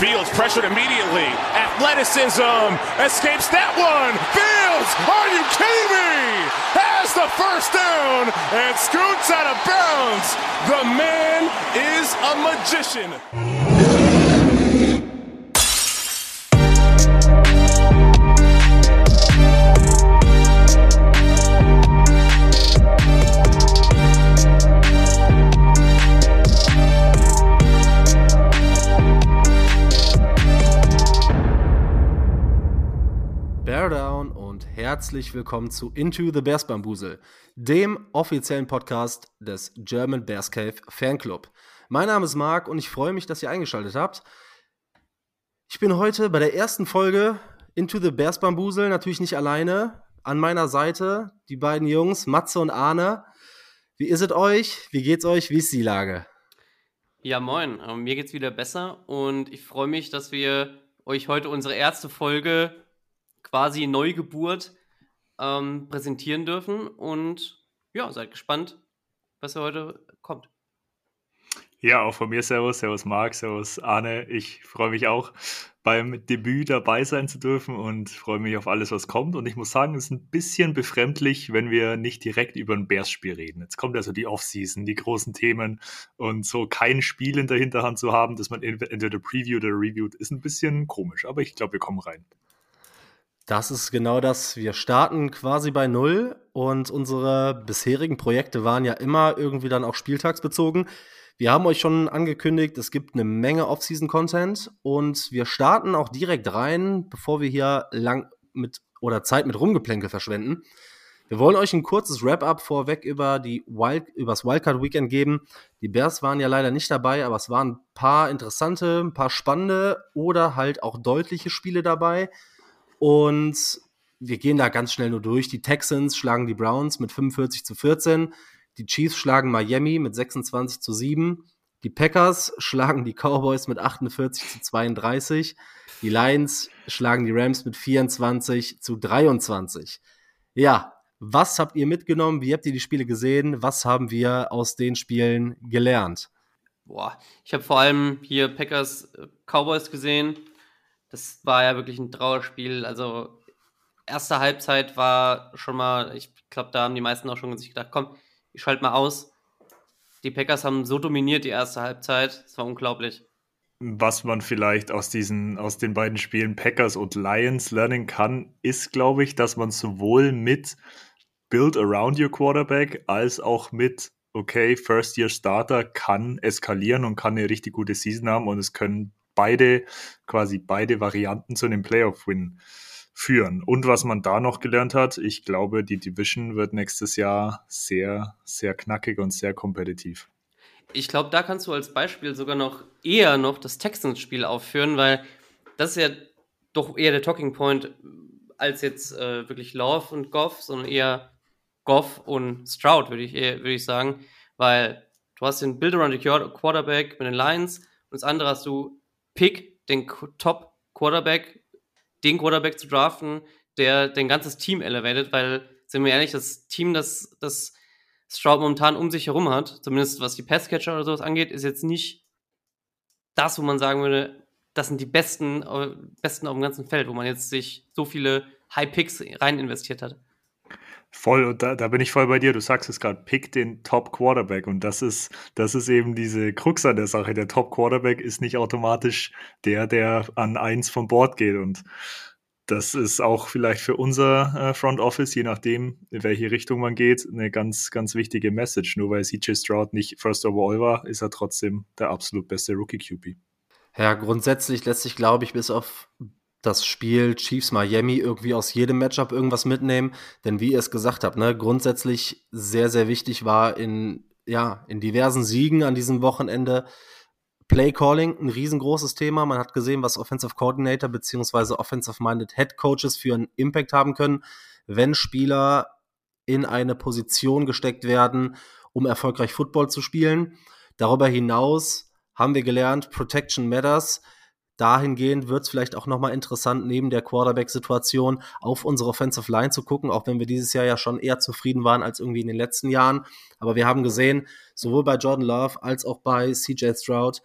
Fields pressured immediately. Athleticism escapes that one. Fields, are you kidding me? Has the first down and scoots out of bounds. The man is a magician. Herzlich willkommen zu Into the Bears Bambusel, dem offiziellen Podcast des German Bears Cave Fanclub. Mein Name ist Marc und ich freue mich, dass ihr eingeschaltet habt. Ich bin heute bei der ersten Folge Into the Bears Bambusel natürlich nicht alleine. An meiner Seite die beiden Jungs, Matze und Arne. Wie ist es euch? Wie geht's euch? Wie ist die Lage? Ja, moin. Ähm, mir geht's wieder besser und ich freue mich, dass wir euch heute unsere erste Folge quasi Neugeburt ähm, präsentieren dürfen. Und ja, seid gespannt, was heute kommt. Ja, auch von mir Servus, Servus Marc, Servus Arne. Ich freue mich auch beim Debüt dabei sein zu dürfen und freue mich auf alles, was kommt. Und ich muss sagen, es ist ein bisschen befremdlich, wenn wir nicht direkt über ein Bears-Spiel reden. Jetzt kommt also die Offseason, die großen Themen und so kein Spiel in der Hinterhand zu haben, dass man entweder Preview oder reviewt, ist ein bisschen komisch. Aber ich glaube, wir kommen rein. Das ist genau das. Wir starten quasi bei Null und unsere bisherigen Projekte waren ja immer irgendwie dann auch spieltagsbezogen. Wir haben euch schon angekündigt, es gibt eine Menge Off-Season-Content und wir starten auch direkt rein, bevor wir hier lang mit oder Zeit mit Rumgeplänkel verschwenden. Wir wollen euch ein kurzes Wrap-up vorweg über die Wild, übers Wildcard Weekend geben. Die Bears waren ja leider nicht dabei, aber es waren ein paar interessante, ein paar spannende oder halt auch deutliche Spiele dabei. Und wir gehen da ganz schnell nur durch. Die Texans schlagen die Browns mit 45 zu 14. Die Chiefs schlagen Miami mit 26 zu 7. Die Packers schlagen die Cowboys mit 48 zu 32. Die Lions schlagen die Rams mit 24 zu 23. Ja, was habt ihr mitgenommen? Wie habt ihr die Spiele gesehen? Was haben wir aus den Spielen gelernt? Boah, ich habe vor allem hier Packers äh, Cowboys gesehen das war ja wirklich ein Trauerspiel. Also, erste Halbzeit war schon mal, ich glaube, da haben die meisten auch schon sich gedacht, komm, ich schalte mal aus. Die Packers haben so dominiert die erste Halbzeit, es war unglaublich. Was man vielleicht aus diesen, aus den beiden Spielen Packers und Lions lernen kann, ist, glaube ich, dass man sowohl mit Build around your Quarterback als auch mit okay, First Year Starter kann eskalieren und kann eine richtig gute Season haben und es können beide, quasi beide Varianten zu einem Playoff-Win führen. Und was man da noch gelernt hat, ich glaube, die Division wird nächstes Jahr sehr, sehr knackig und sehr kompetitiv. Ich glaube, da kannst du als Beispiel sogar noch eher noch das Texans-Spiel aufführen, weil das ist ja doch eher der Talking Point als jetzt äh, wirklich Love und Goff, sondern eher Goff und Stroud, würde ich, würd ich sagen, weil du hast den Build around the Quarterback mit den Lions und das andere hast du Pick, den Top Quarterback, den Quarterback zu draften, der dein ganzes Team elevated, weil, sind wir ehrlich, das Team, das, das Stroud momentan um sich herum hat, zumindest was die Passcatcher oder sowas angeht, ist jetzt nicht das, wo man sagen würde, das sind die besten, äh, besten auf dem ganzen Feld, wo man jetzt sich so viele High Picks rein investiert hat. Voll, und da, da bin ich voll bei dir. Du sagst es gerade, pick den Top Quarterback. Und das ist, das ist eben diese Krux an der Sache. Der Top Quarterback ist nicht automatisch der, der an eins vom Board geht. Und das ist auch vielleicht für unser äh, Front Office, je nachdem, in welche Richtung man geht, eine ganz, ganz wichtige Message. Nur weil CJ Stroud nicht First Overall war, ist er trotzdem der absolut beste Rookie QB. Ja, grundsätzlich lässt sich, glaube ich, bis auf das Spiel Chiefs Miami irgendwie aus jedem Matchup irgendwas mitnehmen. Denn wie ihr es gesagt habt, ne, grundsätzlich sehr, sehr wichtig war in, ja, in diversen Siegen an diesem Wochenende Play Calling, ein riesengroßes Thema. Man hat gesehen, was Offensive Coordinator beziehungsweise Offensive-Minded Head Coaches für einen Impact haben können, wenn Spieler in eine Position gesteckt werden, um erfolgreich Football zu spielen. Darüber hinaus haben wir gelernt, Protection Matters dahingehend wird es vielleicht auch nochmal interessant, neben der Quarterback-Situation auf unsere Offensive Line zu gucken, auch wenn wir dieses Jahr ja schon eher zufrieden waren als irgendwie in den letzten Jahren. Aber wir haben gesehen, sowohl bei Jordan Love als auch bei CJ Stroud,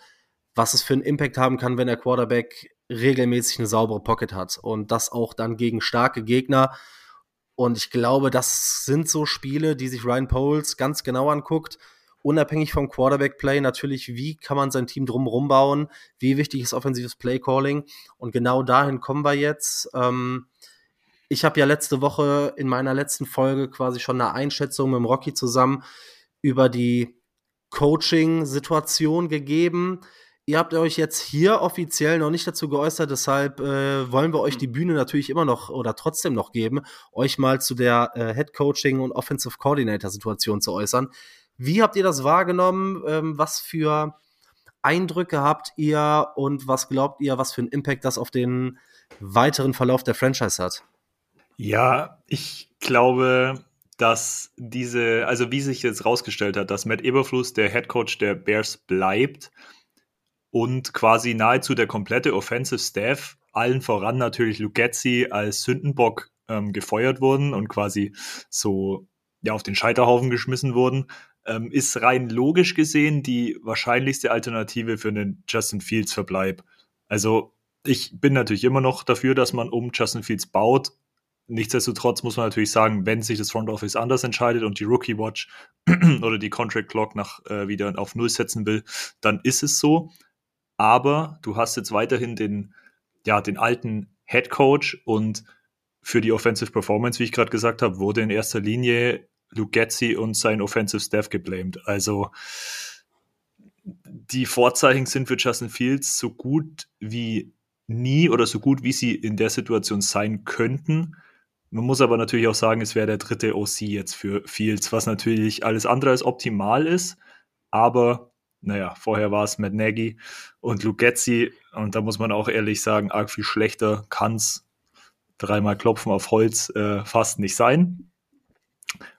was es für einen Impact haben kann, wenn der Quarterback regelmäßig eine saubere Pocket hat und das auch dann gegen starke Gegner. Und ich glaube, das sind so Spiele, die sich Ryan Poles ganz genau anguckt. Unabhängig vom Quarterback-Play natürlich, wie kann man sein Team drumherum bauen? Wie wichtig ist offensives Play-Calling? Und genau dahin kommen wir jetzt. Ähm, ich habe ja letzte Woche in meiner letzten Folge quasi schon eine Einschätzung mit dem Rocky zusammen über die Coaching-Situation gegeben. Ihr habt euch jetzt hier offiziell noch nicht dazu geäußert, deshalb äh, wollen wir euch die Bühne natürlich immer noch oder trotzdem noch geben, euch mal zu der äh, Head Coaching und Offensive Coordinator Situation zu äußern. Wie habt ihr das wahrgenommen? Ähm, was für Eindrücke habt ihr und was glaubt ihr, was für einen Impact das auf den weiteren Verlauf der Franchise hat? Ja, ich glaube, dass diese, also wie sich jetzt rausgestellt hat, dass Matt Eberfluss der Head Coach der Bears bleibt und quasi nahezu der komplette Offensive Staff, allen voran natürlich Lugetzi als Sündenbock ähm, gefeuert wurden und quasi so ja auf den Scheiterhaufen geschmissen wurden, ähm, ist rein logisch gesehen die wahrscheinlichste Alternative für einen Justin Fields Verbleib. Also ich bin natürlich immer noch dafür, dass man um Justin Fields baut. Nichtsdestotrotz muss man natürlich sagen, wenn sich das Front Office anders entscheidet und die Rookie Watch oder die Contract Clock nach äh, wieder auf Null setzen will, dann ist es so aber du hast jetzt weiterhin den, ja, den alten Head Coach und für die Offensive Performance, wie ich gerade gesagt habe, wurde in erster Linie Lugetzi und sein Offensive Staff geblamed. Also die Vorzeichen sind für Justin Fields so gut wie nie oder so gut wie sie in der Situation sein könnten. Man muss aber natürlich auch sagen, es wäre der dritte OC jetzt für Fields, was natürlich alles andere als optimal ist. Aber naja, vorher war es Matt Nagy und Lugetzi und da muss man auch ehrlich sagen, arg viel schlechter kann es dreimal klopfen auf Holz äh, fast nicht sein.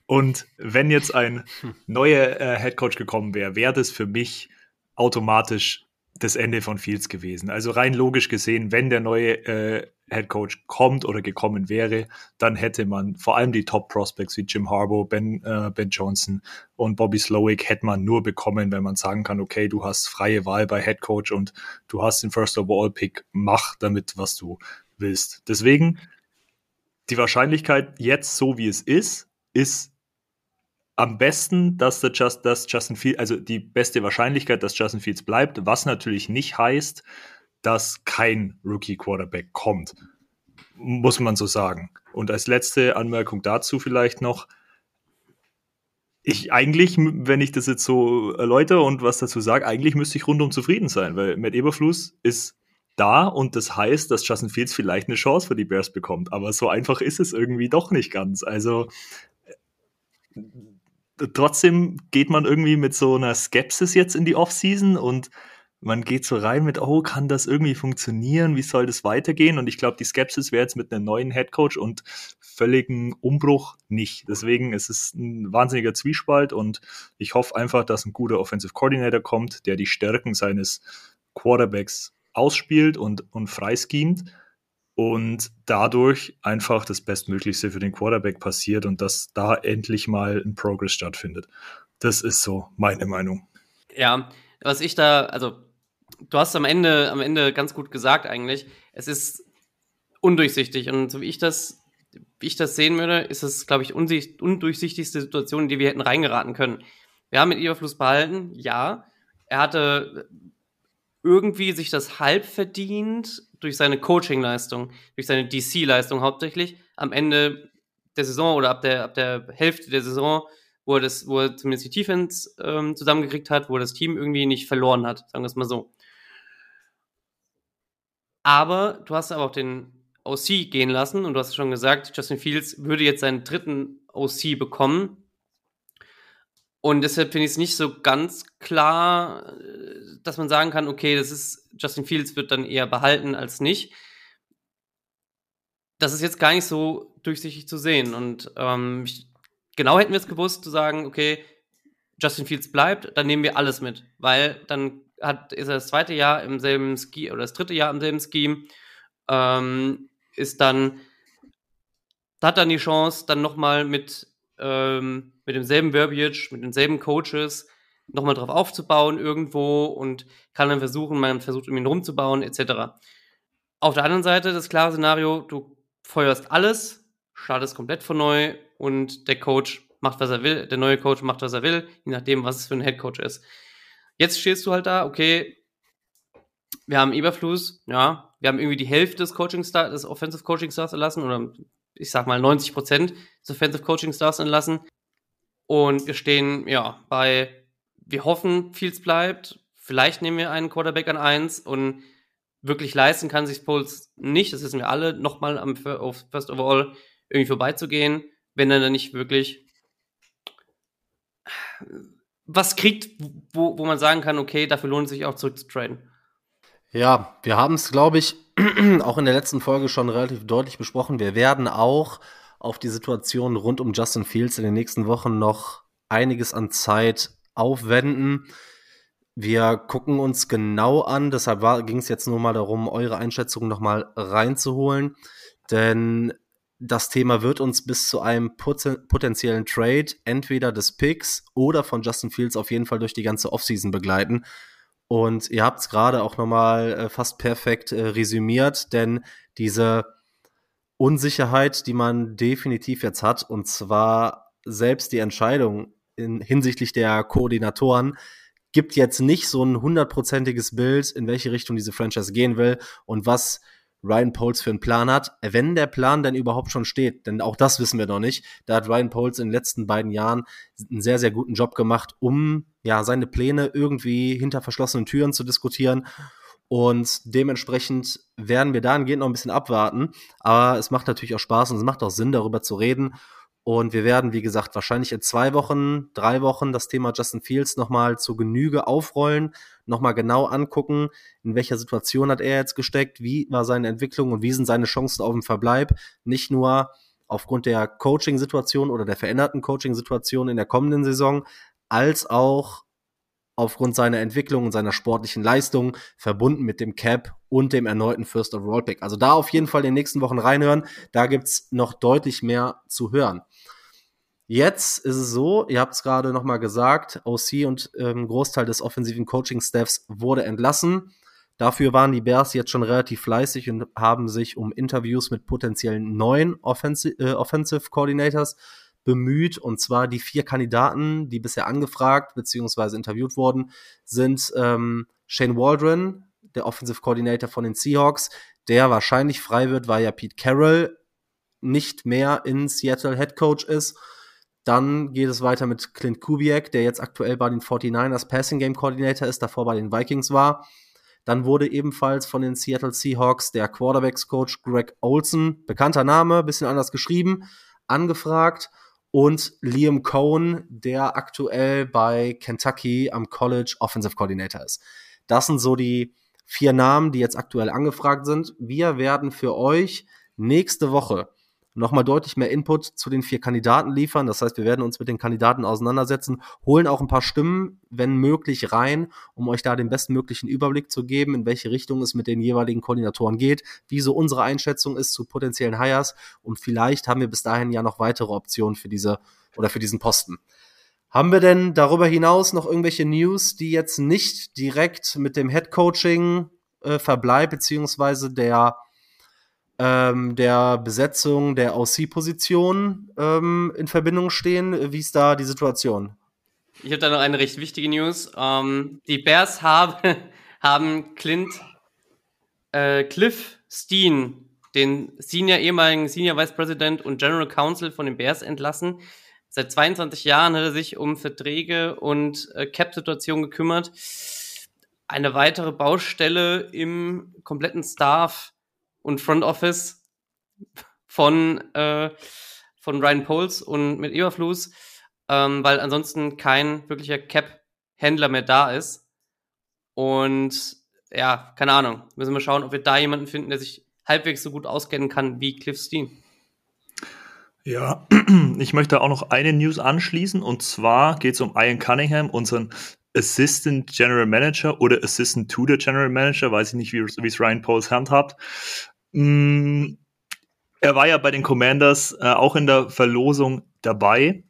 Und wenn jetzt ein neuer äh, Headcoach gekommen wäre, wäre das für mich automatisch das Ende von Fields gewesen. Also rein logisch gesehen, wenn der neue äh, Head Coach kommt oder gekommen wäre, dann hätte man vor allem die Top Prospects wie Jim Harbaugh, Ben, äh, ben Johnson und Bobby Slowick hätte man nur bekommen, wenn man sagen kann, okay, du hast freie Wahl bei Head Coach und du hast den First of All Pick, mach damit, was du willst. Deswegen die Wahrscheinlichkeit jetzt so wie es ist, ist am besten, dass, der Just, dass Justin Fields, also die beste Wahrscheinlichkeit, dass Justin Fields bleibt, was natürlich nicht heißt, dass kein Rookie-Quarterback kommt. Muss man so sagen. Und als letzte Anmerkung dazu vielleicht noch, ich eigentlich, wenn ich das jetzt so erläutere und was dazu sage, eigentlich müsste ich rundum zufrieden sein, weil Matt Eberfluss ist da und das heißt, dass Justin Fields vielleicht eine Chance für die Bears bekommt. Aber so einfach ist es irgendwie doch nicht ganz. Also trotzdem geht man irgendwie mit so einer Skepsis jetzt in die Offseason und man geht so rein mit, oh, kann das irgendwie funktionieren? Wie soll das weitergehen? Und ich glaube, die Skepsis wäre jetzt mit einem neuen Headcoach und völligen Umbruch nicht. Deswegen ist es ein wahnsinniger Zwiespalt und ich hoffe einfach, dass ein guter Offensive Coordinator kommt, der die Stärken seines Quarterbacks ausspielt und, und freischemt und dadurch einfach das Bestmöglichste für den Quarterback passiert und dass da endlich mal ein Progress stattfindet. Das ist so meine Meinung. Ja, was ich da, also du hast am Ende, am Ende ganz gut gesagt eigentlich, es ist undurchsichtig und so wie ich das, wie ich das sehen würde, ist es, glaube ich, undurchsichtigste Situation, in die wir hätten reingeraten können. Wir haben mit Überfluss behalten, ja. Er hatte irgendwie sich das halb verdient, durch seine Coaching-Leistung, durch seine DC-Leistung hauptsächlich am Ende der Saison oder ab der, ab der Hälfte der Saison, wo er, das, wo er zumindest die Defense ähm, zusammengekriegt hat, wo er das Team irgendwie nicht verloren hat, sagen wir es mal so. Aber du hast aber auch den OC gehen lassen und du hast schon gesagt, Justin Fields würde jetzt seinen dritten OC bekommen. Und deshalb finde ich es nicht so ganz klar, äh, dass man sagen kann, okay, das ist, Justin Fields wird dann eher behalten als nicht. Das ist jetzt gar nicht so durchsichtig zu sehen. Und ähm, ich, genau hätten wir es gewusst, zu sagen, okay, Justin Fields bleibt, dann nehmen wir alles mit. Weil dann hat, ist er das zweite Jahr im selben Ski oder das dritte Jahr im selben Scheme, ähm, ist dann, hat dann die Chance, dann nochmal mit ähm, mit demselben Verbiage, mit denselben Coaches nochmal drauf aufzubauen irgendwo und kann dann versuchen, man versucht, um ihn rumzubauen, etc. Auf der anderen Seite das klare Szenario, du feuerst alles, startest komplett von neu und der Coach macht, was er will, der neue Coach macht, was er will, je nachdem, was es für ein Headcoach ist. Jetzt stehst du halt da, okay, wir haben Eberflus, ja, wir haben irgendwie die Hälfte des Coaching Stars, des Offensive Coaching Stars erlassen oder ich sag mal 90 Prozent des Offensive Coaching Stars entlassen und wir stehen, ja, bei, wir hoffen, Fields bleibt, vielleicht nehmen wir einen Quarterback an eins und wirklich leisten kann sich Poles nicht, das wissen wir alle, nochmal am First Overall irgendwie vorbeizugehen, wenn er dann nicht wirklich was kriegt, wo, wo man sagen kann, okay, dafür lohnt es sich auch zurückzutraden. Ja, wir haben es, glaube ich, auch in der letzten Folge schon relativ deutlich besprochen. Wir werden auch auf die Situation rund um Justin Fields in den nächsten Wochen noch einiges an Zeit aufwenden. Wir gucken uns genau an, deshalb ging es jetzt nur mal darum, eure Einschätzung noch mal reinzuholen, denn das Thema wird uns bis zu einem potenziellen Trade entweder des Picks oder von Justin Fields auf jeden Fall durch die ganze Offseason begleiten. Und ihr habt es gerade auch nochmal äh, fast perfekt äh, resümiert, denn diese Unsicherheit, die man definitiv jetzt hat, und zwar selbst die Entscheidung in, hinsichtlich der Koordinatoren, gibt jetzt nicht so ein hundertprozentiges Bild, in welche Richtung diese Franchise gehen will und was Ryan Poles für einen Plan hat, wenn der Plan denn überhaupt schon steht, denn auch das wissen wir noch nicht. Da hat Ryan Poles in den letzten beiden Jahren einen sehr, sehr guten Job gemacht, um ja seine Pläne irgendwie hinter verschlossenen Türen zu diskutieren. Und dementsprechend werden wir dahingehend noch ein bisschen abwarten. Aber es macht natürlich auch Spaß und es macht auch Sinn, darüber zu reden. Und wir werden, wie gesagt, wahrscheinlich in zwei Wochen, drei Wochen das Thema Justin Fields nochmal zur Genüge aufrollen, nochmal genau angucken, in welcher Situation hat er jetzt gesteckt, wie war seine Entwicklung und wie sind seine Chancen auf dem Verbleib. Nicht nur aufgrund der Coaching-Situation oder der veränderten Coaching-Situation in der kommenden Saison, als auch aufgrund seiner Entwicklung und seiner sportlichen Leistung, verbunden mit dem Cap und dem erneuten First Overall Pick. Also da auf jeden Fall in den nächsten Wochen reinhören. Da gibt's noch deutlich mehr zu hören. Jetzt ist es so, ihr habt es gerade nochmal gesagt, OC und ähm, Großteil des offensiven Coaching-Staffs wurde entlassen. Dafür waren die Bears jetzt schon relativ fleißig und haben sich um Interviews mit potenziellen neuen Offensi äh, Offensive Coordinators bemüht. Und zwar die vier Kandidaten, die bisher angefragt bzw. interviewt wurden, sind ähm, Shane Waldron, der Offensive Coordinator von den Seahawks, der wahrscheinlich frei wird, weil ja Pete Carroll nicht mehr in Seattle Head Coach ist dann geht es weiter mit Clint Kubiak, der jetzt aktuell bei den 49ers Passing Game Coordinator ist, davor bei den Vikings war. Dann wurde ebenfalls von den Seattle Seahawks der Quarterbacks Coach Greg Olson, bekannter Name, bisschen anders geschrieben, angefragt und Liam Cohn, der aktuell bei Kentucky am College Offensive Coordinator ist. Das sind so die vier Namen, die jetzt aktuell angefragt sind. Wir werden für euch nächste Woche nochmal deutlich mehr Input zu den vier Kandidaten liefern. Das heißt, wir werden uns mit den Kandidaten auseinandersetzen, holen auch ein paar Stimmen, wenn möglich, rein, um euch da den bestmöglichen Überblick zu geben, in welche Richtung es mit den jeweiligen Koordinatoren geht, wie so unsere Einschätzung ist zu potenziellen Hires und vielleicht haben wir bis dahin ja noch weitere Optionen für diese oder für diesen Posten. Haben wir denn darüber hinaus noch irgendwelche News, die jetzt nicht direkt mit dem Head Coaching äh, Verbleib beziehungsweise der ähm, der Besetzung der OC-Position ähm, in Verbindung stehen. Wie ist da die Situation? Ich habe da noch eine recht wichtige News. Ähm, die Bears haben, haben Clint äh, Cliff Steen, den Senior, ehemaligen Senior Vice President und General Counsel von den Bears entlassen. Seit 22 Jahren hat er sich um Verträge und äh, Cap-Situation gekümmert. Eine weitere Baustelle im kompletten Staff und Front Office von, äh, von Ryan Poles und mit Eberflus, ähm, weil ansonsten kein wirklicher Cap-Händler mehr da ist. Und ja, keine Ahnung. Müssen wir schauen, ob wir da jemanden finden, der sich halbwegs so gut auskennen kann wie Cliff Steen. Ja, ich möchte auch noch eine News anschließen und zwar geht es um Ian Cunningham, unseren Assistant General Manager oder Assistant to the General Manager, weiß ich nicht, wie es Ryan Poles handhabt. Mm, er war ja bei den Commanders äh, auch in der Verlosung dabei.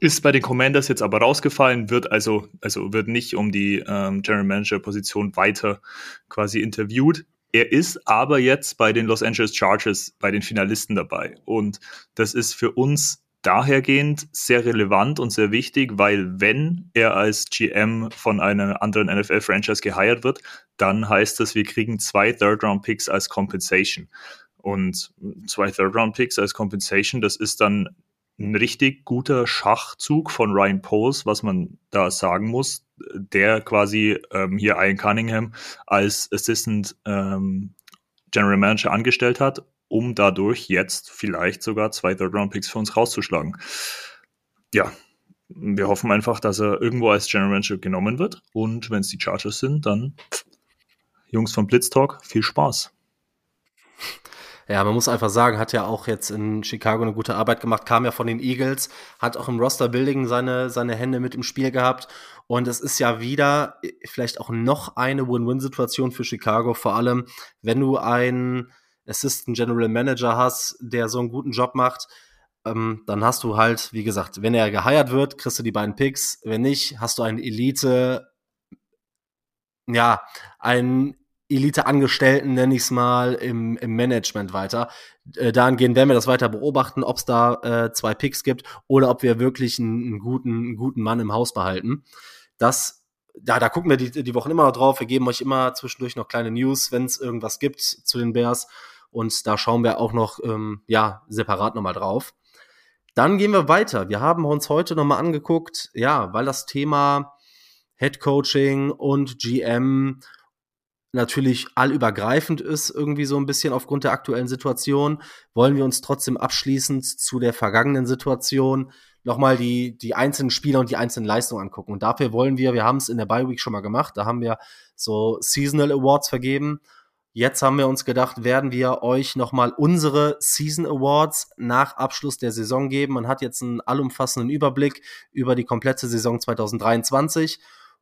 Ist bei den Commanders jetzt aber rausgefallen, wird also, also wird nicht um die ähm, General Manager Position weiter quasi interviewt. Er ist aber jetzt bei den Los Angeles Chargers bei den Finalisten dabei. Und das ist für uns dahergehend sehr relevant und sehr wichtig, weil wenn er als GM von einer anderen NFL-Franchise geheiert wird, dann heißt das, wir kriegen zwei Third-Round-Picks als Compensation. Und zwei Third-Round-Picks als Compensation, das ist dann ein richtig guter Schachzug von Ryan Poles, was man da sagen muss, der quasi ähm, hier Ian Cunningham als Assistant ähm, General Manager angestellt hat, um dadurch jetzt vielleicht sogar zwei Third-Round-Picks für uns rauszuschlagen. Ja, wir hoffen einfach, dass er irgendwo als General Manager genommen wird und wenn es die Chargers sind, dann Jungs von Blitz Talk, viel Spaß. Ja, man muss einfach sagen, hat ja auch jetzt in Chicago eine gute Arbeit gemacht, kam ja von den Eagles, hat auch im Roster-Building seine, seine Hände mit im Spiel gehabt. Und es ist ja wieder vielleicht auch noch eine Win-Win-Situation für Chicago, vor allem wenn du einen Assistant General Manager hast, der so einen guten Job macht, ähm, dann hast du halt, wie gesagt, wenn er geheiert wird, kriegst du die beiden Picks. Wenn nicht, hast du einen Elite, ja, einen Elite-Angestellten, nenne ich es mal, im, im Management weiter. Äh, dahingehend werden wir das weiter beobachten, ob es da äh, zwei Picks gibt oder ob wir wirklich einen, einen, guten, einen guten Mann im Haus behalten. Das, ja, da gucken wir die, die Wochen immer noch drauf. Wir geben euch immer zwischendurch noch kleine News, wenn es irgendwas gibt zu den Bears. Und da schauen wir auch noch, ähm, ja, separat nochmal drauf. Dann gehen wir weiter. Wir haben uns heute nochmal angeguckt, ja, weil das Thema Head Coaching und GM natürlich allübergreifend ist, irgendwie so ein bisschen aufgrund der aktuellen Situation, wollen wir uns trotzdem abschließend zu der vergangenen Situation nochmal die, die einzelnen Spieler und die einzelnen Leistungen angucken. Und dafür wollen wir, wir haben es in der Bye Week schon mal gemacht, da haben wir so Seasonal Awards vergeben. Jetzt haben wir uns gedacht, werden wir euch nochmal unsere Season Awards nach Abschluss der Saison geben. Man hat jetzt einen allumfassenden Überblick über die komplette Saison 2023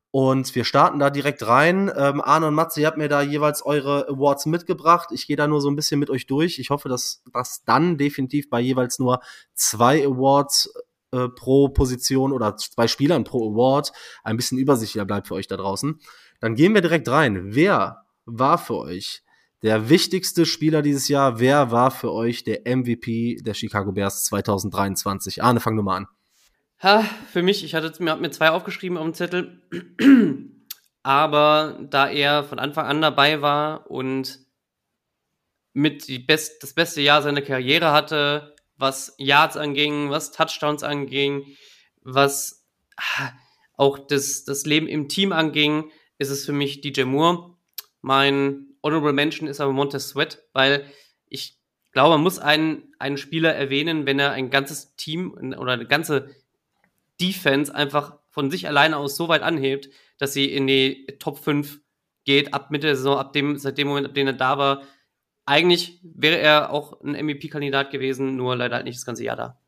und wir starten da direkt rein. Ähm, Arne und Matze, ihr habt mir da jeweils eure Awards mitgebracht. Ich gehe da nur so ein bisschen mit euch durch. Ich hoffe, dass das dann definitiv bei jeweils nur zwei Awards äh, pro Position oder zwei Spielern pro Award ein bisschen übersichtlicher bleibt für euch da draußen. Dann gehen wir direkt rein. Wer war für euch der wichtigste Spieler dieses Jahr? Wer war für euch der MVP der Chicago Bears 2023? Arne, fang nur mal an. Ha, für mich, ich hatte mir, mir zwei aufgeschrieben auf dem Zettel. Aber da er von Anfang an dabei war und mit die best, das beste Jahr seiner Karriere hatte, was Yards anging, was Touchdowns anging, was auch das, das Leben im Team anging, ist es für mich DJ Moore. Mein Honorable Mention ist aber Montez Sweat, weil ich glaube, man muss einen, einen Spieler erwähnen, wenn er ein ganzes Team oder eine ganze Defense einfach von sich alleine aus so weit anhebt, dass sie in die Top 5 geht, ab Mitte der Saison, ab dem, seit dem Moment, ab dem er da war. Eigentlich wäre er auch ein MVP-Kandidat gewesen, nur leider halt nicht das ganze Jahr da.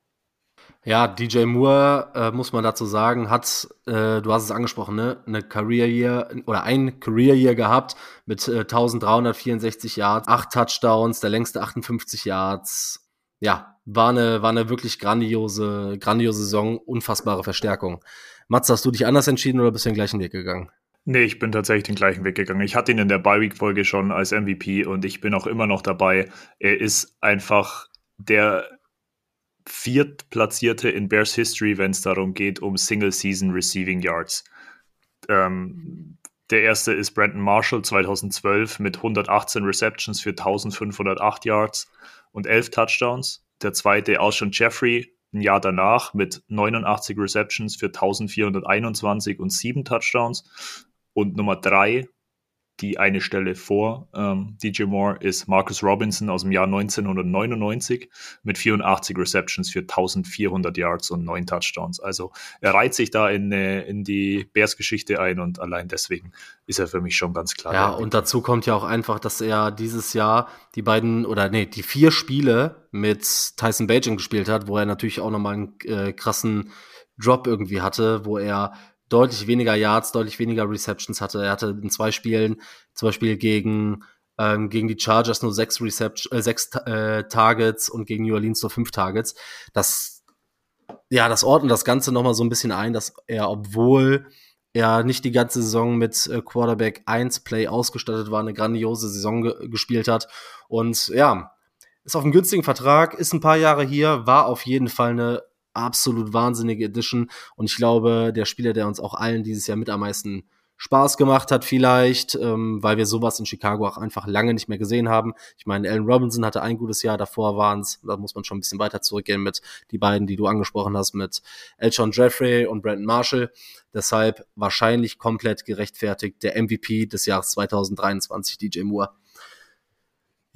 Ja, DJ Moore, äh, muss man dazu sagen, hat, äh, du hast es angesprochen, ne, eine Career Year oder ein Career Year gehabt mit äh, 1364 Yards, 8 Touchdowns, der längste 58 Yards. Ja, war eine, war eine wirklich grandiose, grandiose Saison, unfassbare Verstärkung. Mats, hast du dich anders entschieden oder bist du den gleichen Weg gegangen? Nee, ich bin tatsächlich den gleichen Weg gegangen. Ich hatte ihn in der Bi-Week-Folge schon als MVP und ich bin auch immer noch dabei. Er ist einfach der viertplatzierte in Bears History, wenn es darum geht, um Single-Season Receiving Yards. Ähm, der erste ist Brandon Marshall 2012 mit 118 Receptions für 1508 Yards und 11 Touchdowns. Der zweite Alshon Jeffrey ein Jahr danach mit 89 Receptions für 1421 und 7 Touchdowns. Und Nummer 3 die eine Stelle vor ähm, DJ Moore ist Marcus Robinson aus dem Jahr 1999 mit 84 Receptions für 1400 Yards und 9 Touchdowns. Also er reiht sich da in, äh, in die Bears-Geschichte ein und allein deswegen ist er für mich schon ganz klar. Ja, und dazu kommt ja auch einfach, dass er dieses Jahr die beiden oder nee, die vier Spiele mit Tyson Bagent gespielt hat, wo er natürlich auch nochmal einen äh, krassen Drop irgendwie hatte, wo er deutlich weniger Yards, deutlich weniger Receptions hatte. Er hatte in zwei Spielen, zum Beispiel gegen, ähm, gegen die Chargers nur sechs, Reception, äh, sechs äh, Targets und gegen New Orleans nur fünf Targets. Das ja, das ordnet das Ganze nochmal so ein bisschen ein, dass er, obwohl er nicht die ganze Saison mit äh, Quarterback 1 Play ausgestattet war, eine grandiose Saison ge gespielt hat. Und ja, ist auf einem günstigen Vertrag, ist ein paar Jahre hier, war auf jeden Fall eine absolut wahnsinnige Edition. Und ich glaube, der Spieler, der uns auch allen dieses Jahr mit am meisten Spaß gemacht hat vielleicht, ähm, weil wir sowas in Chicago auch einfach lange nicht mehr gesehen haben. Ich meine, Allen Robinson hatte ein gutes Jahr, davor waren es, da muss man schon ein bisschen weiter zurückgehen mit die beiden, die du angesprochen hast, mit Elton Jeffrey und Brandon Marshall. Deshalb wahrscheinlich komplett gerechtfertigt der MVP des Jahres 2023, DJ Moore.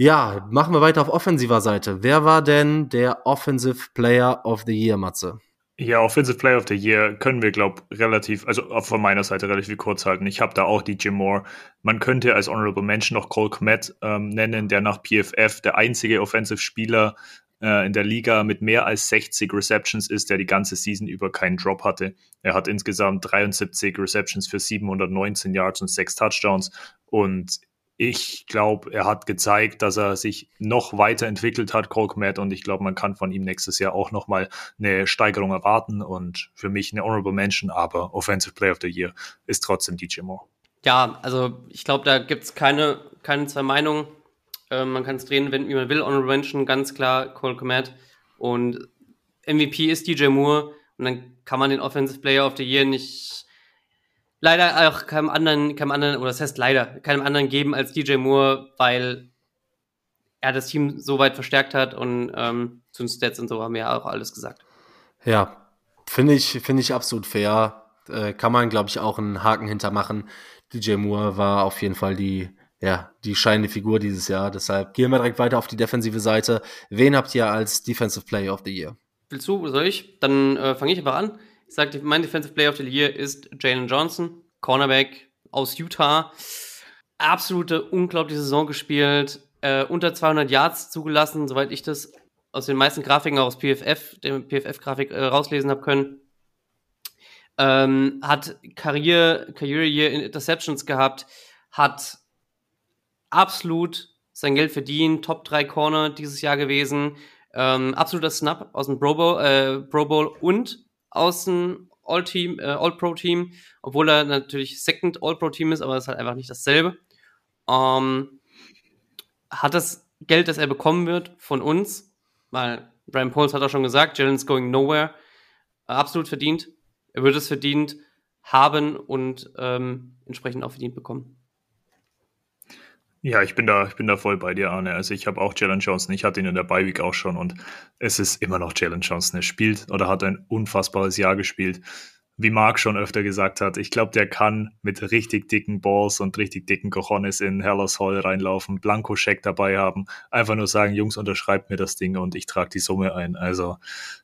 Ja, machen wir weiter auf offensiver Seite. Wer war denn der Offensive Player of the Year, Matze? Ja, Offensive Player of the Year können wir, glaube relativ, also von meiner Seite relativ kurz halten. Ich habe da auch DJ Moore. Man könnte als Honorable Mention noch Cole Kmet ähm, nennen, der nach PFF der einzige Offensive-Spieler äh, in der Liga mit mehr als 60 Receptions ist, der die ganze Season über keinen Drop hatte. Er hat insgesamt 73 Receptions für 719 Yards und 6 Touchdowns und ich glaube, er hat gezeigt, dass er sich noch weiterentwickelt hat, Colcomet, und ich glaube, man kann von ihm nächstes Jahr auch nochmal eine Steigerung erwarten und für mich eine Honorable Mention, aber Offensive Player of the Year ist trotzdem DJ Moore. Ja, also ich glaube, da gibt es keine, keine zwei Meinungen. Äh, man kann es drehen, wenn man will. Honorable Mention, ganz klar, Cole Komet. Und MVP ist DJ Moore. Und dann kann man den Offensive Player of the Year nicht leider auch keinem anderen, keinem anderen, oder das heißt leider, keinem anderen geben als DJ Moore, weil er das Team so weit verstärkt hat und ähm, zu den Stats und so haben wir ja auch alles gesagt. Ja, finde ich, finde ich absolut fair. Äh, kann man, glaube ich, auch einen Haken hintermachen. DJ Moore war auf jeden Fall die, ja, die scheinende Figur dieses Jahr. Deshalb gehen wir direkt weiter auf die defensive Seite. Wen habt ihr als Defensive Player of the Year? Willst du, soll ich? Dann äh, fange ich einfach an. Ich sage, mein Defensive Player of the Year ist Jalen Johnson, Cornerback aus Utah. Absolute unglaubliche Saison gespielt, äh, unter 200 Yards zugelassen, soweit ich das aus den meisten Grafiken auch aus PFF, der PFF-Grafik äh, rauslesen habe können. Ähm, hat Karriere, Karriere Year in Interceptions gehabt, hat absolut sein Geld verdient, Top 3 Corner dieses Jahr gewesen, ähm, absoluter Snap aus dem Pro Bowl, äh, Pro Bowl und aus dem All-Team, äh, All-Pro-Team, obwohl er natürlich Second All-Pro-Team ist, aber es ist halt einfach nicht dasselbe. Ähm, hat das Geld, das er bekommen wird von uns, weil Brian Poles hat auch schon gesagt, Jalen's going nowhere, äh, absolut verdient. Er wird es verdient haben und ähm, entsprechend auch verdient bekommen. Ja, ich bin da, ich bin da voll bei dir, Arne. Also ich habe auch Jalen Johnson, ich hatte ihn in der Bye Week auch schon und es ist immer noch Jalen Johnson. Er spielt oder hat ein unfassbares Jahr gespielt. Wie Marc schon öfter gesagt hat, ich glaube, der kann mit richtig dicken Balls und richtig dicken Cojones in Hellas Hall reinlaufen, Blanko-Scheck dabei haben, einfach nur sagen, Jungs, unterschreibt mir das Ding und ich trage die Summe ein. Also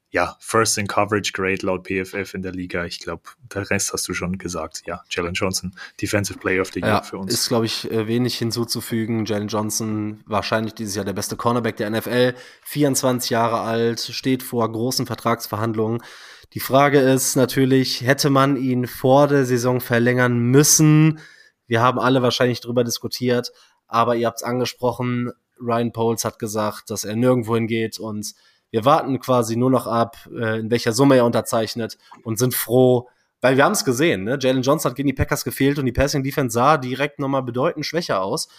ja, First in Coverage Grade laut PFF in der Liga. Ich glaube, der Rest hast du schon gesagt. Ja, Jalen Johnson, Defensive Player of the Year ja, für uns. Ist, glaube ich, äh, wenig hinzuzufügen. Jalen Johnson, wahrscheinlich dieses Jahr der beste Cornerback der NFL. 24 Jahre alt, steht vor großen Vertragsverhandlungen. Die Frage ist natürlich, hätte man ihn vor der Saison verlängern müssen? Wir haben alle wahrscheinlich darüber diskutiert, aber ihr habt es angesprochen. Ryan Poles hat gesagt, dass er nirgendwo hingeht und wir warten quasi nur noch ab, äh, in welcher Summe er unterzeichnet und sind froh, weil wir haben es gesehen, ne? Jalen Johnson hat gegen die Packers gefehlt und die Passing Defense sah direkt nochmal bedeutend schwächer aus.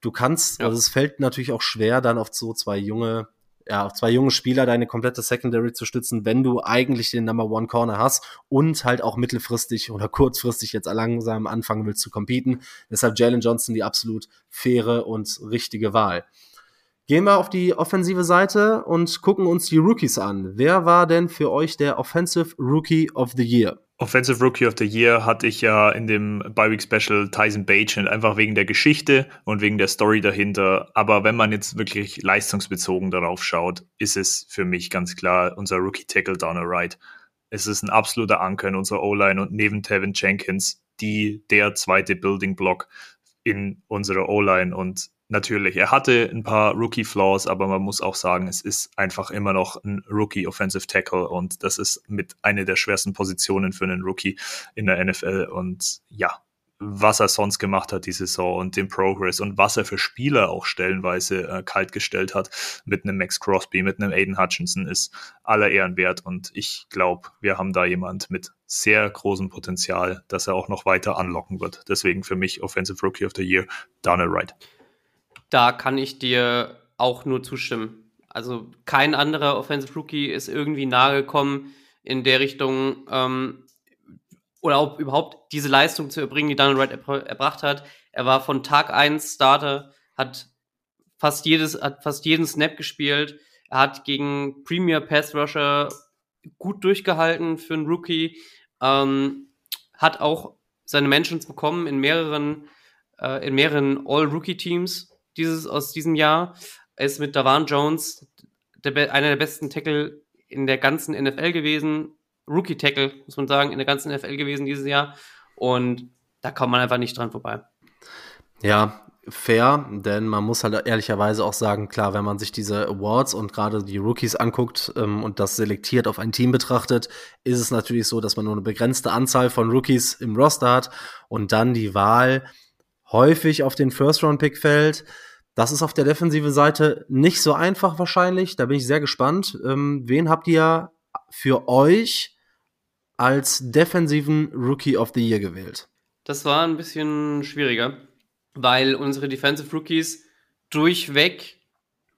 Du kannst, ja. also es fällt natürlich auch schwer, dann auf so zwei junge, ja, auf zwei junge Spieler deine komplette Secondary zu stützen, wenn du eigentlich den Number One Corner hast und halt auch mittelfristig oder kurzfristig jetzt langsam anfangen willst zu competen. Deshalb Jalen Johnson die absolut faire und richtige Wahl. Gehen wir auf die offensive Seite und gucken uns die Rookies an. Wer war denn für euch der Offensive Rookie of the Year? Offensive Rookie of the Year hatte ich ja in dem Bi-Week Special Tyson Bagent, einfach wegen der Geschichte und wegen der Story dahinter. Aber wenn man jetzt wirklich leistungsbezogen darauf schaut, ist es für mich ganz klar unser Rookie Tackle Downer Right. Es ist ein absoluter Anker in unserer O-Line und neben Tevin Jenkins die der zweite Building Block in unserer O-Line und natürlich, er hatte ein paar Rookie-Flaws, aber man muss auch sagen, es ist einfach immer noch ein Rookie-Offensive Tackle und das ist mit einer der schwersten Positionen für einen Rookie in der NFL und ja, was er sonst gemacht hat die Saison und den Progress und was er für Spieler auch stellenweise äh, kaltgestellt hat mit einem Max Crosby, mit einem Aiden Hutchinson ist aller Ehren wert und ich glaube, wir haben da jemand mit sehr großem Potenzial, dass er auch noch weiter anlocken wird. Deswegen für mich Offensive Rookie of the Year, Donald Wright. Da kann ich dir auch nur zustimmen. Also kein anderer Offensive Rookie ist irgendwie nahe gekommen in der Richtung, ähm, oder auch überhaupt diese Leistung zu erbringen, die Daniel Wright erbr erbracht hat. Er war von Tag 1 Starter, hat fast jedes, hat fast jeden Snap gespielt. Er hat gegen Premier Pass Rusher gut durchgehalten für einen Rookie. Ähm, hat auch seine Mentions bekommen in mehreren, äh, in mehreren All-Rookie-Teams dieses, aus diesem Jahr. Ist mit Davan Jones der, einer der besten Tackle in der ganzen NFL gewesen. Rookie-Tackle, muss man sagen, in der ganzen NFL gewesen dieses Jahr. Und da kommt man einfach nicht dran vorbei. Ja, fair, denn man muss halt ehrlicherweise auch sagen, klar, wenn man sich diese Awards und gerade die Rookies anguckt ähm, und das selektiert auf ein Team betrachtet, ist es natürlich so, dass man nur eine begrenzte Anzahl von Rookies im Roster hat und dann die Wahl häufig auf den First-Round-Pick fällt. Das ist auf der defensive Seite nicht so einfach wahrscheinlich. Da bin ich sehr gespannt. Ähm, wen habt ihr für euch als defensiven Rookie of the Year gewählt? Das war ein bisschen schwieriger, weil unsere Defensive Rookies durchweg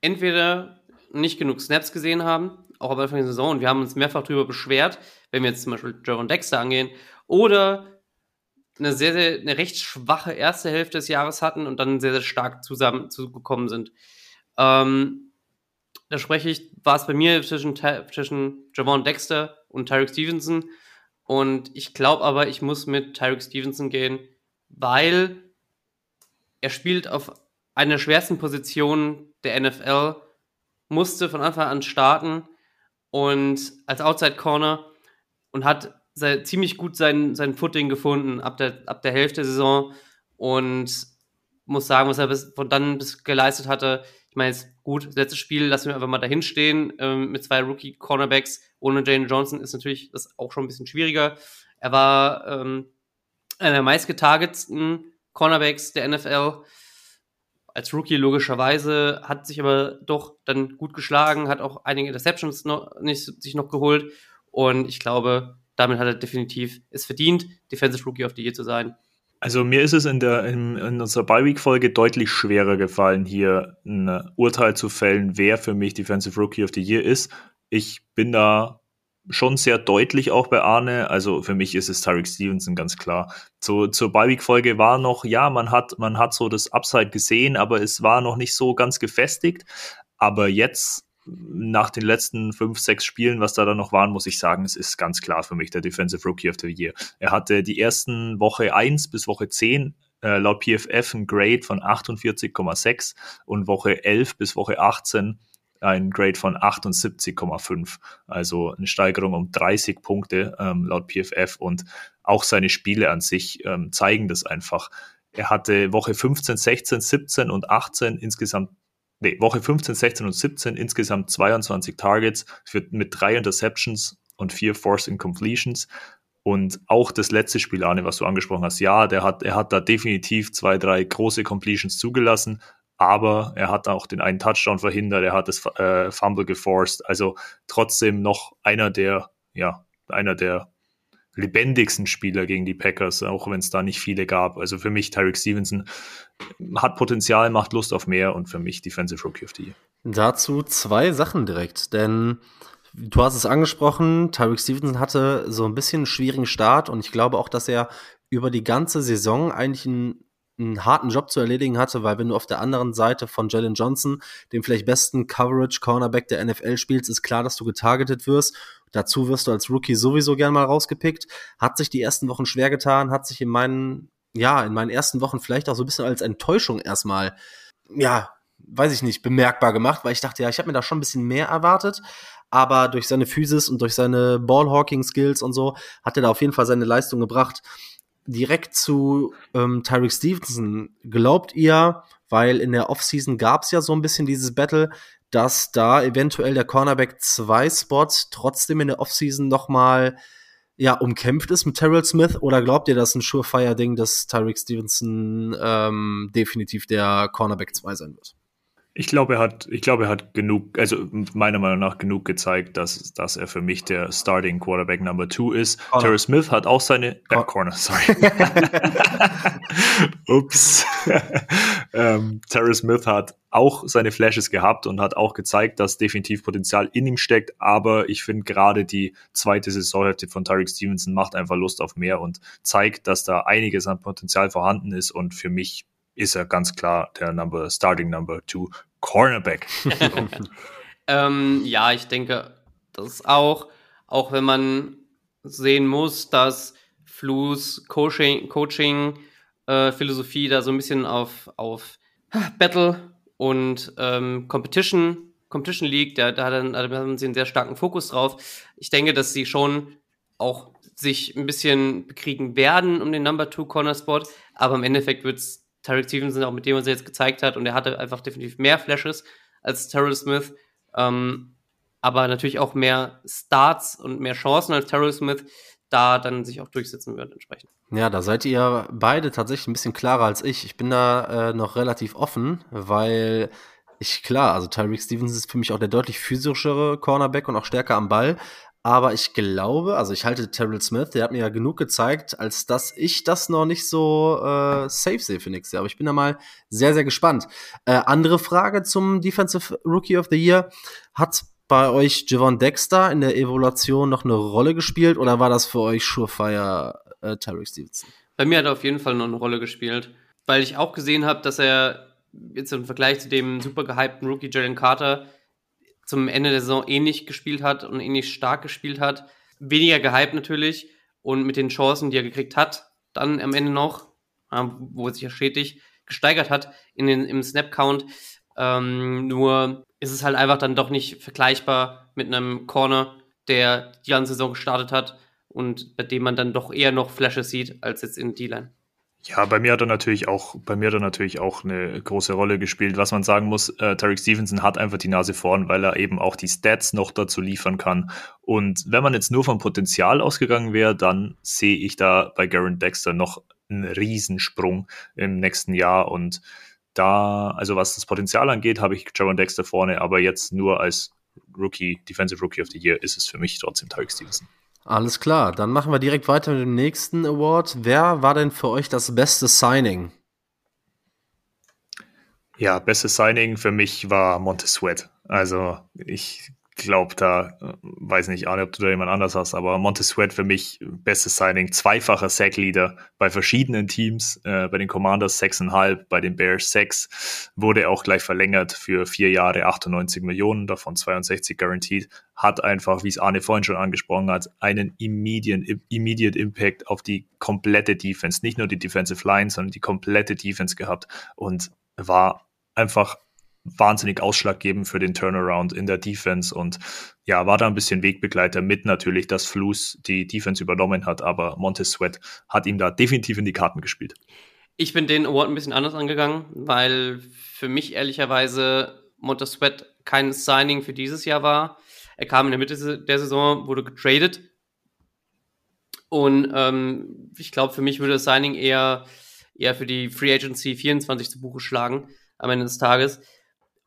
entweder nicht genug Snaps gesehen haben, auch am Anfang der Saison, und wir haben uns mehrfach darüber beschwert, wenn wir jetzt zum Beispiel Jaron Dexter angehen, oder eine sehr, sehr, eine recht schwache erste Hälfte des Jahres hatten und dann sehr, sehr stark zusammen zugekommen sind. Ähm, da spreche ich, war es bei mir zwischen, zwischen Javon Dexter und Tyreek Stevenson. Und ich glaube aber, ich muss mit Tyreek Stevenson gehen, weil er spielt auf einer schwersten Position der NFL, musste von Anfang an starten und als Outside Corner und hat sehr, ziemlich gut sein, sein Footing gefunden ab der, ab der Hälfte der Saison und muss sagen, was er bis, von dann bis geleistet hatte. Ich meine, jetzt gut, das letzte Spiel lassen wir einfach mal dahin stehen ähm, mit zwei Rookie-Cornerbacks. Ohne Jane Johnson ist natürlich das auch schon ein bisschen schwieriger. Er war ähm, einer der meistgetargetsten Cornerbacks der NFL. Als Rookie logischerweise, hat sich aber doch dann gut geschlagen, hat auch einige Interceptions noch, nicht, sich noch geholt. Und ich glaube, damit hat er definitiv es verdient, Defensive Rookie of the Year zu sein. Also mir ist es in, der, in, in unserer Bi-Week-Folge deutlich schwerer gefallen, hier ein Urteil zu fällen, wer für mich Defensive Rookie of the Year ist. Ich bin da schon sehr deutlich auch bei Arne. Also für mich ist es Tyreek Stevenson ganz klar. Zu, zur Bi-Week-Folge war noch, ja, man hat, man hat so das Upside gesehen, aber es war noch nicht so ganz gefestigt. Aber jetzt nach den letzten fünf, sechs Spielen, was da dann noch waren, muss ich sagen, es ist ganz klar für mich der Defensive Rookie of the Year. Er hatte die ersten Woche 1 bis Woche 10 äh, laut PFF ein Grade von 48,6 und Woche 11 bis Woche 18 ein Grade von 78,5. Also eine Steigerung um 30 Punkte ähm, laut PFF und auch seine Spiele an sich ähm, zeigen das einfach. Er hatte Woche 15, 16, 17 und 18 insgesamt nee, Woche 15, 16 und 17 insgesamt 22 Targets für, mit drei Interceptions und vier Forced Incompletions. Und auch das letzte Spiel, Arne, was du angesprochen hast, ja, der hat, er hat da definitiv zwei, drei große Completions zugelassen, aber er hat auch den einen Touchdown verhindert, er hat das äh, Fumble geforced. Also trotzdem noch einer der, ja, einer der lebendigsten Spieler gegen die Packers, auch wenn es da nicht viele gab. Also für mich Tyreek Stevenson hat Potenzial, macht Lust auf mehr und für mich Defensive Rookie of the Year. Dazu zwei Sachen direkt, denn du hast es angesprochen, Tyreek Stevenson hatte so ein bisschen einen schwierigen Start und ich glaube auch, dass er über die ganze Saison eigentlich einen einen harten Job zu erledigen hatte, weil wenn du auf der anderen Seite von Jalen Johnson, dem vielleicht besten Coverage Cornerback der NFL spielst, ist klar, dass du getargetet wirst. Dazu wirst du als Rookie sowieso gern mal rausgepickt. Hat sich die ersten Wochen schwer getan, hat sich in meinen, ja, in meinen ersten Wochen vielleicht auch so ein bisschen als Enttäuschung erstmal, ja, weiß ich nicht, bemerkbar gemacht, weil ich dachte, ja, ich habe mir da schon ein bisschen mehr erwartet. Aber durch seine Physis und durch seine Ballhawking-Skills und so hat er da auf jeden Fall seine Leistung gebracht direkt zu ähm, Tyreek Stevenson. Glaubt ihr, weil in der Offseason gab es ja so ein bisschen dieses Battle, dass da eventuell der Cornerback 2 Spot trotzdem in der Offseason noch mal ja umkämpft ist mit Terrell Smith oder glaubt ihr, dass ein Surefire-Ding, dass Tyreek Stevenson ähm, definitiv der Cornerback 2 sein wird? Ich glaube, er hat, ich glaube, er hat genug, also meiner Meinung nach genug gezeigt, dass, dass er für mich der Starting Quarterback Number Two ist. Corner. Terry Smith hat auch seine Cor äh, Corner, sorry. Ups. ähm, Terry Smith hat auch seine Flashes gehabt und hat auch gezeigt, dass definitiv Potenzial in ihm steckt. Aber ich finde gerade die zweite Saisonhälfte von Tyreek Stevenson macht einfach Lust auf mehr und zeigt, dass da einiges an Potenzial vorhanden ist und für mich ist er ganz klar der Number, Starting Number Two Cornerback. ähm, ja, ich denke, das auch, auch wenn man sehen muss, dass Flus Coaching, Coaching äh, Philosophie da so ein bisschen auf, auf Battle und ähm, Competition, Competition liegt, da, da, da haben sie einen sehr starken Fokus drauf. Ich denke, dass sie schon auch sich ein bisschen bekriegen werden um den Number Two Corner Spot, aber im Endeffekt wird es Tarek Stevenson, auch mit dem, was er jetzt gezeigt hat, und er hatte einfach definitiv mehr Flashes als Terrell Smith, ähm, aber natürlich auch mehr Starts und mehr Chancen als Terrell Smith, da dann sich auch durchsetzen wird entsprechend. Ja, da seid ihr beide tatsächlich ein bisschen klarer als ich. Ich bin da äh, noch relativ offen, weil ich, klar, also Tyreek Stevens ist für mich auch der deutlich physischere Cornerback und auch stärker am Ball. Aber ich glaube, also ich halte Terrell Smith, der hat mir ja genug gezeigt, als dass ich das noch nicht so äh, safe sehe für nächstes Jahr. Aber ich bin da mal sehr, sehr gespannt. Äh, andere Frage zum Defensive Rookie of the Year. Hat bei euch Javon Dexter in der Evaluation noch eine Rolle gespielt oder war das für euch Surefire äh, Terry Stevenson? Bei mir hat er auf jeden Fall noch eine Rolle gespielt, weil ich auch gesehen habe, dass er jetzt im Vergleich zu dem super gehypten Rookie Jalen Carter zum Ende der Saison ähnlich gespielt hat und ähnlich stark gespielt hat. Weniger gehypt natürlich und mit den Chancen, die er gekriegt hat, dann am Ende noch, wo er sich ja stetig gesteigert hat in den, im Snap-Count. Ähm, nur ist es halt einfach dann doch nicht vergleichbar mit einem Corner, der die ganze Saison gestartet hat und bei dem man dann doch eher noch Flashes sieht als jetzt in D-Line. Ja, bei mir hat er natürlich auch, bei mir hat er natürlich auch eine große Rolle gespielt. Was man sagen muss, äh, Tarek Stevenson hat einfach die Nase vorn, weil er eben auch die Stats noch dazu liefern kann. Und wenn man jetzt nur vom Potenzial ausgegangen wäre, dann sehe ich da bei Garen Dexter noch einen Riesensprung im nächsten Jahr. Und da, also was das Potenzial angeht, habe ich Jaron Dexter vorne, aber jetzt nur als Rookie, Defensive Rookie of the Year ist es für mich trotzdem Tarek Stevenson. Alles klar, dann machen wir direkt weiter mit dem nächsten Award. Wer war denn für euch das beste Signing? Ja, bestes Signing für mich war Montez Sweat. Also ich glaube, da äh, weiß nicht, Arne, ob du da jemand anders hast, aber Montez Sweat für mich bestes Signing, zweifacher Sack-Leader bei verschiedenen Teams, äh, bei den Commanders 6,5, bei den Bears 6, wurde auch gleich verlängert für vier Jahre 98 Millionen, davon 62 guaranteed, hat einfach, wie es Arne vorhin schon angesprochen hat, einen immediate, immediate Impact auf die komplette Defense, nicht nur die Defensive Line, sondern die komplette Defense gehabt und war einfach wahnsinnig ausschlaggebend für den Turnaround in der Defense und ja, war da ein bisschen Wegbegleiter mit natürlich, dass Flus die Defense übernommen hat, aber Montez Sweat hat ihm da definitiv in die Karten gespielt. Ich bin den Award ein bisschen anders angegangen, weil für mich ehrlicherweise Montez Sweat kein Signing für dieses Jahr war. Er kam in der Mitte der Saison, wurde getradet und ähm, ich glaube, für mich würde das Signing eher, eher für die Free Agency 24 zu Buche schlagen am Ende des Tages.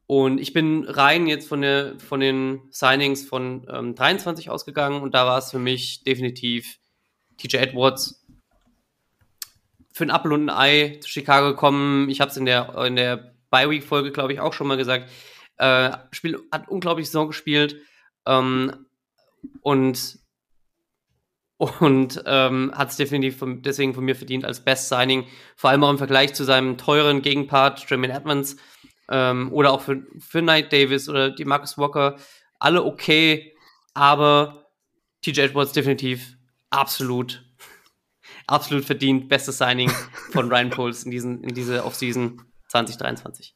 Und ich bin rein jetzt von, der, von den Signings von ähm, 23 ausgegangen und da war es für mich definitiv TJ Edwards für ein Apfel und ein Ei zu Chicago gekommen. Ich habe es in der, in der Bye-Week-Folge, glaube ich, auch schon mal gesagt. Äh, Spiel, hat unglaublich Saison gespielt ähm, und, und ähm, hat es definitiv von, deswegen von mir verdient als Best Signing. Vor allem auch im Vergleich zu seinem teuren Gegenpart, Jermaine Edmonds ähm, oder auch für, für Knight Davis oder die Marcus Walker, alle okay, aber TJ Edwards definitiv absolut, absolut verdient. Bestes Signing von Ryan Poles in, diesen, in diese Offseason 2023.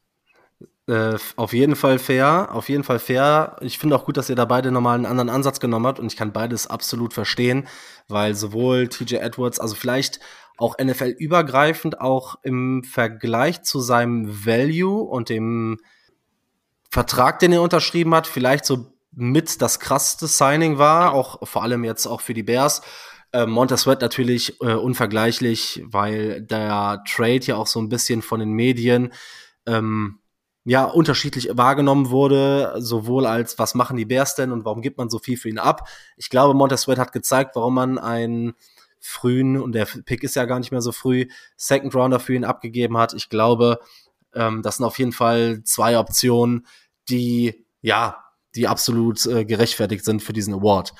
Äh, auf jeden Fall fair, auf jeden Fall fair. Ich finde auch gut, dass ihr da beide nochmal einen anderen Ansatz genommen habt und ich kann beides absolut verstehen, weil sowohl TJ Edwards, also vielleicht auch NFL-übergreifend, auch im Vergleich zu seinem Value und dem Vertrag, den er unterschrieben hat, vielleicht so mit das krasseste Signing war, auch vor allem jetzt auch für die Bears. Äh, Montez natürlich äh, unvergleichlich, weil der Trade ja auch so ein bisschen von den Medien ähm, ja unterschiedlich wahrgenommen wurde, sowohl als was machen die Bears denn und warum gibt man so viel für ihn ab. Ich glaube, Montez hat gezeigt, warum man einen frühen, und der Pick ist ja gar nicht mehr so früh, Second Rounder für ihn abgegeben hat. Ich glaube, ähm, das sind auf jeden Fall zwei Optionen, die, ja, die absolut äh, gerechtfertigt sind für diesen Award.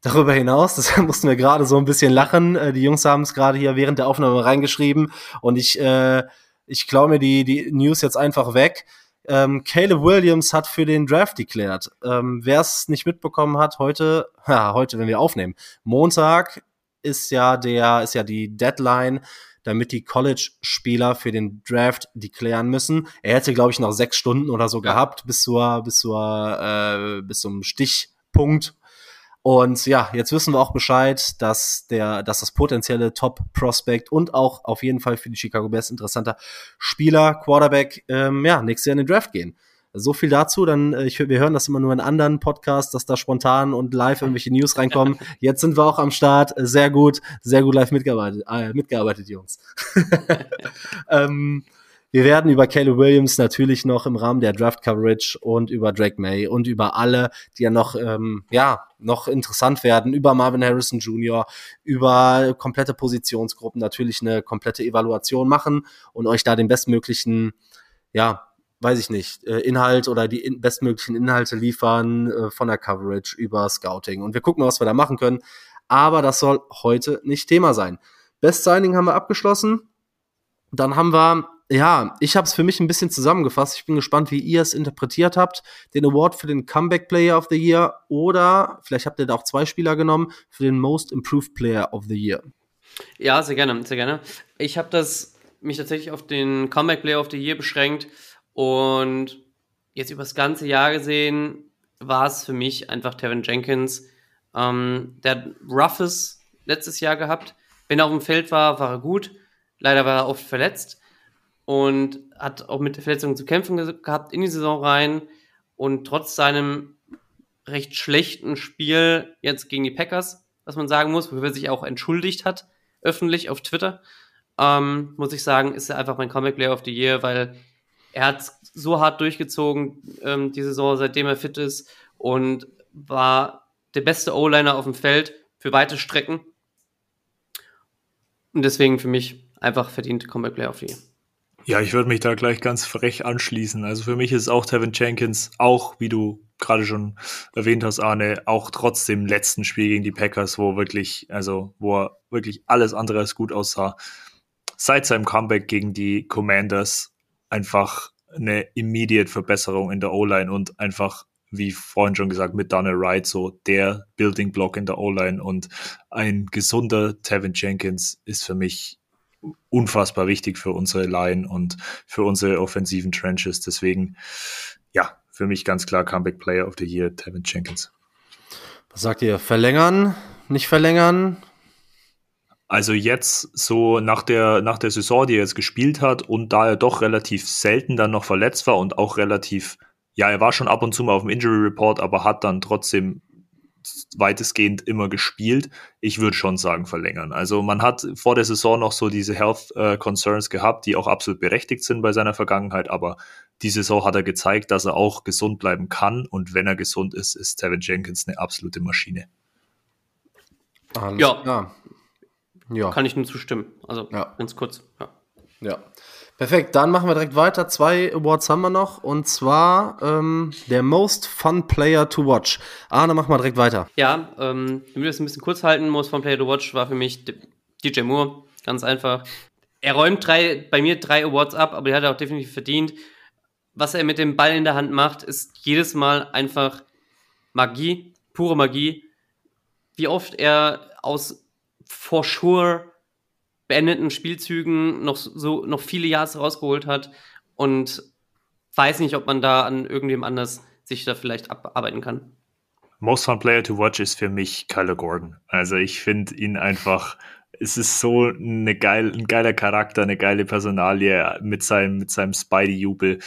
Darüber hinaus, das mussten wir gerade so ein bisschen lachen. Äh, die Jungs haben es gerade hier während der Aufnahme reingeschrieben und ich, äh, ich klaue mir die, die News jetzt einfach weg. Ähm, Caleb Williams hat für den Draft deklärt. Ähm, Wer es nicht mitbekommen hat, heute, ja, heute, wenn wir aufnehmen, Montag ist ja der, ist ja die Deadline, damit die College-Spieler für den Draft deklären müssen. Er hätte, glaube ich, noch sechs Stunden oder so gehabt bis zur, bis zur, äh, bis zum Stichpunkt. Und ja, jetzt wissen wir auch Bescheid, dass der, dass das potenzielle Top-Prospect und auch auf jeden Fall für die Chicago Bears interessanter Spieler, Quarterback, ähm, ja, nächstes Jahr in den Draft gehen. So viel dazu. Dann, äh, ich, wir hören das immer nur in anderen Podcasts, dass da spontan und live irgendwelche News reinkommen. Jetzt sind wir auch am Start. Sehr gut, sehr gut live mitgearbeitet, äh, mitgearbeitet Jungs. ähm, wir werden über Caleb Williams natürlich noch im Rahmen der Draft Coverage und über Drake May und über alle, die ja noch, ähm, ja, noch interessant werden, über Marvin Harrison Jr., über komplette Positionsgruppen natürlich eine komplette Evaluation machen und euch da den bestmöglichen, ja, weiß ich nicht, äh, Inhalt oder die bestmöglichen Inhalte liefern äh, von der Coverage über Scouting. Und wir gucken mal, was wir da machen können. Aber das soll heute nicht Thema sein. Best Signing haben wir abgeschlossen. Dann haben wir, ja, ich habe es für mich ein bisschen zusammengefasst. Ich bin gespannt, wie ihr es interpretiert habt. Den Award für den Comeback Player of the Year oder vielleicht habt ihr da auch zwei Spieler genommen für den Most Improved Player of the Year. Ja, sehr gerne, sehr gerne. Ich habe mich tatsächlich auf den Comeback Player of the Year beschränkt und jetzt über das ganze Jahr gesehen war es für mich einfach Tevin Jenkins. Ähm, der hat roughes letztes Jahr gehabt. Wenn er auf dem Feld war, war er gut. Leider war er oft verletzt und hat auch mit Verletzungen zu kämpfen ge gehabt in die Saison rein. Und trotz seinem recht schlechten Spiel jetzt gegen die Packers, was man sagen muss, wofür er sich auch entschuldigt hat, öffentlich auf Twitter, ähm, muss ich sagen, ist er einfach mein Comic Player of the Year, weil er hat so hart durchgezogen ähm, die Saison, seitdem er fit ist und war der beste O-Liner auf dem Feld für weite Strecken. Und deswegen für mich einfach verdient Comeback Player of the Year. Ja, ich würde mich da gleich ganz frech anschließen. Also für mich ist auch Tevin Jenkins, auch wie du gerade schon erwähnt hast, Arne, auch trotz dem letzten Spiel gegen die Packers, wo wirklich, also wo er wirklich alles andere als gut aussah, seit seinem Comeback gegen die Commanders einfach eine immediate Verbesserung in der O-Line und einfach, wie vorhin schon gesagt, mit Daniel Wright so der Building Block in der O-Line und ein gesunder Tevin Jenkins ist für mich unfassbar wichtig für unsere Line und für unsere offensiven Trenches. Deswegen, ja, für mich ganz klar Comeback Player of the Year, Tevin Jenkins. Was sagt ihr? Verlängern? Nicht verlängern? Also jetzt so nach der, nach der Saison, die er jetzt gespielt hat und da er doch relativ selten dann noch verletzt war und auch relativ, ja, er war schon ab und zu mal auf dem Injury Report, aber hat dann trotzdem weitestgehend immer gespielt. Ich würde schon sagen verlängern. Also man hat vor der Saison noch so diese Health äh, Concerns gehabt, die auch absolut berechtigt sind bei seiner Vergangenheit, aber die Saison hat er gezeigt, dass er auch gesund bleiben kann und wenn er gesund ist, ist Tevin Jenkins eine absolute Maschine. Alles ja. Klar. Ja. Kann ich nur zustimmen. Also ja. ganz kurz. Ja. ja. Perfekt, dann machen wir direkt weiter. Zwei Awards haben wir noch und zwar ähm, der Most Fun Player to Watch. Arne, mach mal direkt weiter. Ja, ähm, ich will das ein bisschen kurz halten. Most Fun Player to Watch war für mich DJ Moore, ganz einfach. Er räumt drei, bei mir drei Awards ab, aber die hat er auch definitiv verdient. Was er mit dem Ball in der Hand macht, ist jedes Mal einfach Magie, pure Magie. Wie oft er aus for sure beendeten Spielzügen noch so noch viele Jahre rausgeholt hat und weiß nicht, ob man da an irgendwem anders sich da vielleicht abarbeiten kann. Most fun player to watch ist für mich Kyler Gordon. Also ich finde ihn einfach, es ist so eine geil, ein geiler Charakter, eine geile Personalie mit seinem, mit seinem Spidey-Jubel.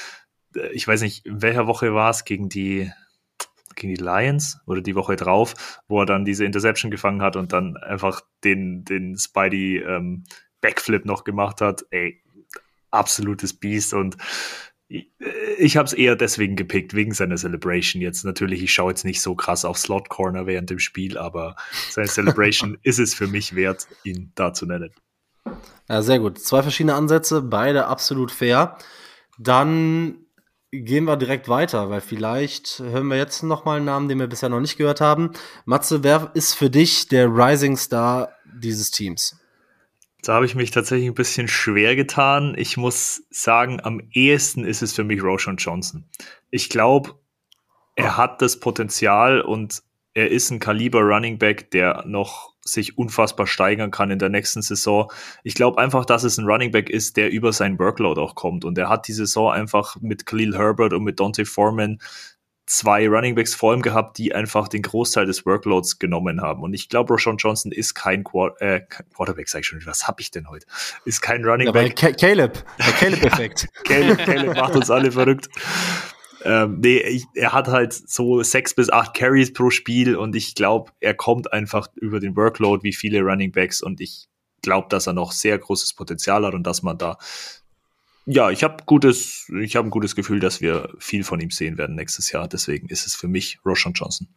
Ich weiß nicht, in welcher Woche war es gegen die, gegen die Lions oder die Woche drauf, wo er dann diese Interception gefangen hat und dann einfach den, den Spidey ähm, Backflip noch gemacht hat. Ey, absolutes Biest und ich habe es eher deswegen gepickt, wegen seiner Celebration. Jetzt natürlich, ich schaue jetzt nicht so krass auf Slot Corner während dem Spiel, aber seine Celebration ist es für mich wert, ihn da zu nennen. Ja, sehr gut. Zwei verschiedene Ansätze, beide absolut fair. Dann gehen wir direkt weiter, weil vielleicht hören wir jetzt noch mal einen Namen, den wir bisher noch nicht gehört haben. Matze, wer ist für dich der Rising Star dieses Teams? Da habe ich mich tatsächlich ein bisschen schwer getan. Ich muss sagen, am ehesten ist es für mich Roshan Johnson. Ich glaube, er oh. hat das Potenzial und er ist ein Kaliber Running Back, der noch sich unfassbar steigern kann in der nächsten Saison. Ich glaube einfach, dass es ein Running Back ist, der über seinen Workload auch kommt. Und er hat die Saison einfach mit Khalil Herbert und mit Dante Foreman zwei Running Backs vor ihm gehabt, die einfach den Großteil des Workloads genommen haben. Und ich glaube, Roshan Johnson ist kein Quar äh, Quarterback, sag ich schon, was habe ich denn heute? Ist kein Running Back. Caleb, der Caleb-Effekt. Caleb, Caleb macht uns alle verrückt. Ähm, nee, ich, er hat halt so sechs bis acht Carries pro Spiel und ich glaube, er kommt einfach über den Workload wie viele Running Backs und ich glaube, dass er noch sehr großes Potenzial hat und dass man da ja, ich habe gutes, ich habe ein gutes Gefühl, dass wir viel von ihm sehen werden nächstes Jahr. Deswegen ist es für mich Roshan Johnson.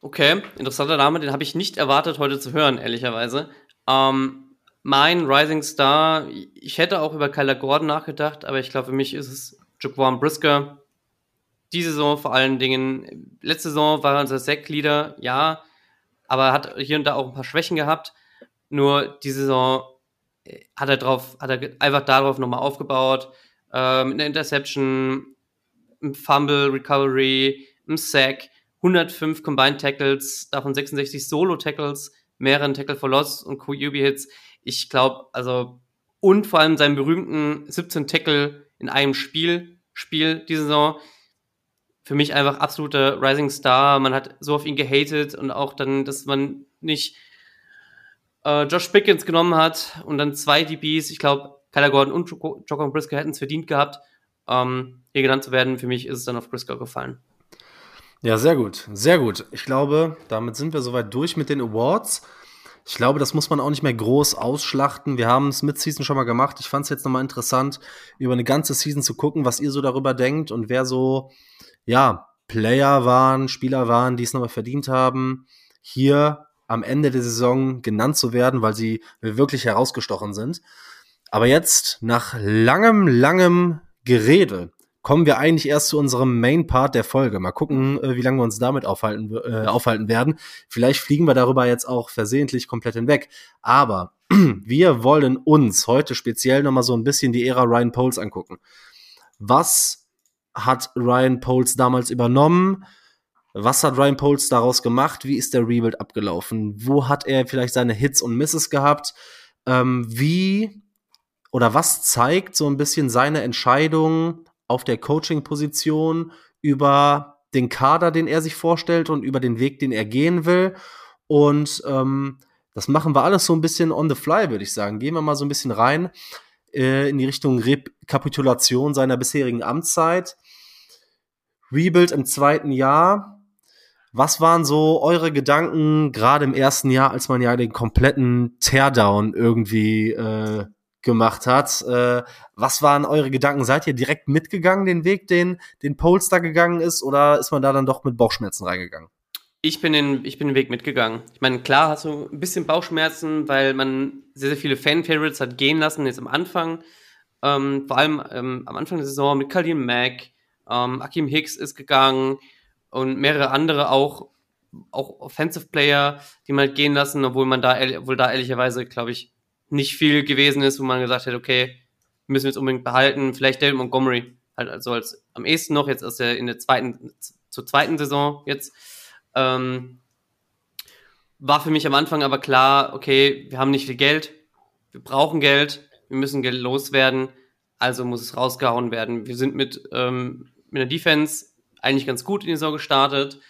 Okay, interessanter Name, den habe ich nicht erwartet heute zu hören, ehrlicherweise. Ähm, mein Rising Star, ich hätte auch über Kyler Gordon nachgedacht, aber ich glaube, für mich ist es Jaquan Brisker. Die Saison vor allen Dingen, letzte Saison war er unser Sack-Leader, ja, aber hat hier und da auch ein paar Schwächen gehabt. Nur die Saison hat er drauf, hat er einfach darauf nochmal aufgebaut, äh, mit einer Interception, einem Fumble, Recovery, einem Sack, 105 Combined Tackles, davon 66 Solo-Tackles, mehreren Tackle for Loss und QB-Hits. Ich glaube, also, und vor allem seinen berühmten 17 Tackle in einem Spiel, Spiel diese Saison. Für mich einfach absoluter Rising Star. Man hat so auf ihn gehatet und auch dann, dass man nicht äh, Josh Pickens genommen hat und dann zwei DBs. Ich glaube, Kyler Gordon und Jocko Briscoe hätten es verdient gehabt, ähm, hier genannt zu werden. Für mich ist es dann auf Briscoe gefallen. Ja, sehr gut, sehr gut. Ich glaube, damit sind wir soweit durch mit den Awards. Ich glaube, das muss man auch nicht mehr groß ausschlachten. Wir haben es mit Season schon mal gemacht. Ich fand es jetzt nochmal interessant, über eine ganze Season zu gucken, was ihr so darüber denkt und wer so, ja, Player waren, Spieler waren, die es nochmal verdient haben, hier am Ende der Saison genannt zu werden, weil sie wirklich herausgestochen sind. Aber jetzt, nach langem, langem Gerede, kommen wir eigentlich erst zu unserem Main Part der Folge. Mal gucken, äh, wie lange wir uns damit aufhalten, äh, aufhalten werden. Vielleicht fliegen wir darüber jetzt auch versehentlich komplett hinweg. Aber wir wollen uns heute speziell nochmal so ein bisschen die Ära Ryan Poles angucken. Was hat Ryan Poles damals übernommen? Was hat Ryan Poles daraus gemacht? Wie ist der Rebuild abgelaufen? Wo hat er vielleicht seine Hits und Misses gehabt? Ähm, wie oder was zeigt so ein bisschen seine Entscheidung auf der Coaching-Position über den Kader, den er sich vorstellt und über den Weg, den er gehen will? Und ähm, das machen wir alles so ein bisschen on the fly, würde ich sagen. Gehen wir mal so ein bisschen rein äh, in die Richtung Rekapitulation seiner bisherigen Amtszeit. Rebuild im zweiten Jahr. Was waren so eure Gedanken gerade im ersten Jahr, als man ja den kompletten Teardown irgendwie äh, gemacht hat? Äh, was waren eure Gedanken? Seid ihr direkt mitgegangen, den Weg, den, den Polster gegangen ist, oder ist man da dann doch mit Bauchschmerzen reingegangen? Ich bin, den, ich bin den Weg mitgegangen. Ich meine, klar hast du ein bisschen Bauchschmerzen, weil man sehr, sehr viele Fan-Favorites hat gehen lassen, jetzt am Anfang. Ähm, vor allem ähm, am Anfang der Saison mit Khalil Mack, ähm, Akim Hicks ist gegangen, und mehrere andere auch, auch Offensive Player, die man halt gehen lassen, obwohl man da, obwohl da ehrlicherweise, glaube ich, nicht viel gewesen ist, wo man gesagt hat, okay, müssen wir jetzt unbedingt behalten. Vielleicht David Montgomery, halt also als am ehesten noch, jetzt ist er in der zweiten, zur zweiten Saison jetzt. Ähm, war für mich am Anfang aber klar, okay, wir haben nicht viel Geld, wir brauchen Geld, wir müssen Geld loswerden, also muss es rausgehauen werden. Wir sind mit, ähm, mit der Defense eigentlich ganz gut in die Saison gestartet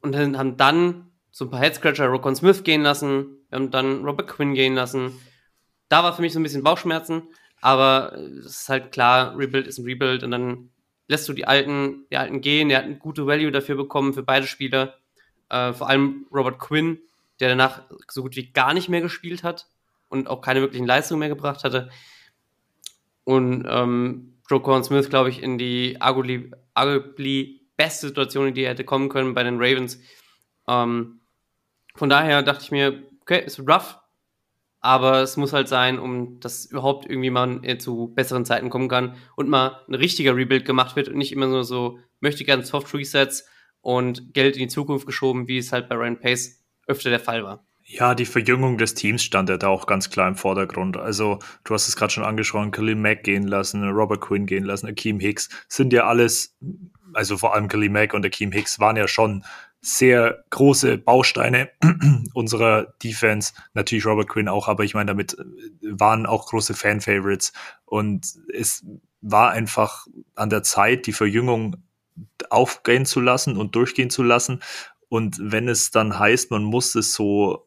und dann, haben dann so ein paar Headscratcher Rokon Smith gehen lassen, wir haben dann Robert Quinn gehen lassen. Da war für mich so ein bisschen Bauchschmerzen, aber es ist halt klar, Rebuild ist ein Rebuild und dann lässt du die alten, die alten gehen. Er hat eine gute Value dafür bekommen für beide Spieler. Äh, vor allem Robert Quinn, der danach so gut wie gar nicht mehr gespielt hat und auch keine wirklichen Leistungen mehr gebracht hatte. Und ähm, Joe Corn Smith, glaube ich, in die arguably, arguably beste Situation, in die er hätte kommen können bei den Ravens. Ähm, von daher dachte ich mir, okay, wird rough, aber es muss halt sein, um dass überhaupt irgendwie mal zu besseren Zeiten kommen kann und mal ein richtiger Rebuild gemacht wird und nicht immer nur so möchte gerne Soft Resets und Geld in die Zukunft geschoben, wie es halt bei Ryan Pace öfter der Fall war. Ja, die Verjüngung des Teams stand ja da auch ganz klar im Vordergrund. Also, du hast es gerade schon angesprochen, Khalil Mack gehen lassen, Robert Quinn gehen lassen, Akeem Hicks, sind ja alles, also vor allem Khalil Mack und Akeem Hicks waren ja schon sehr große Bausteine unserer Defense. Natürlich Robert Quinn auch, aber ich meine, damit äh, waren auch große Fan-Favorites. Und es war einfach an der Zeit, die Verjüngung aufgehen zu lassen und durchgehen zu lassen. Und wenn es dann heißt, man muss es so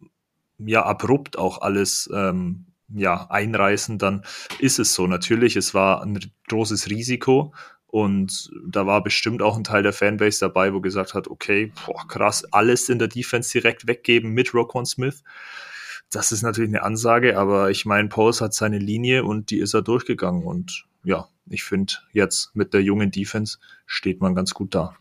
ja abrupt auch alles ähm, ja einreißen, dann ist es so. Natürlich, es war ein großes Risiko und da war bestimmt auch ein Teil der Fanbase dabei, wo gesagt hat, okay, boah, krass, alles in der Defense direkt weggeben mit Roquan Smith. Das ist natürlich eine Ansage, aber ich meine, Pauls hat seine Linie und die ist er durchgegangen. Und ja, ich finde, jetzt mit der jungen Defense steht man ganz gut da.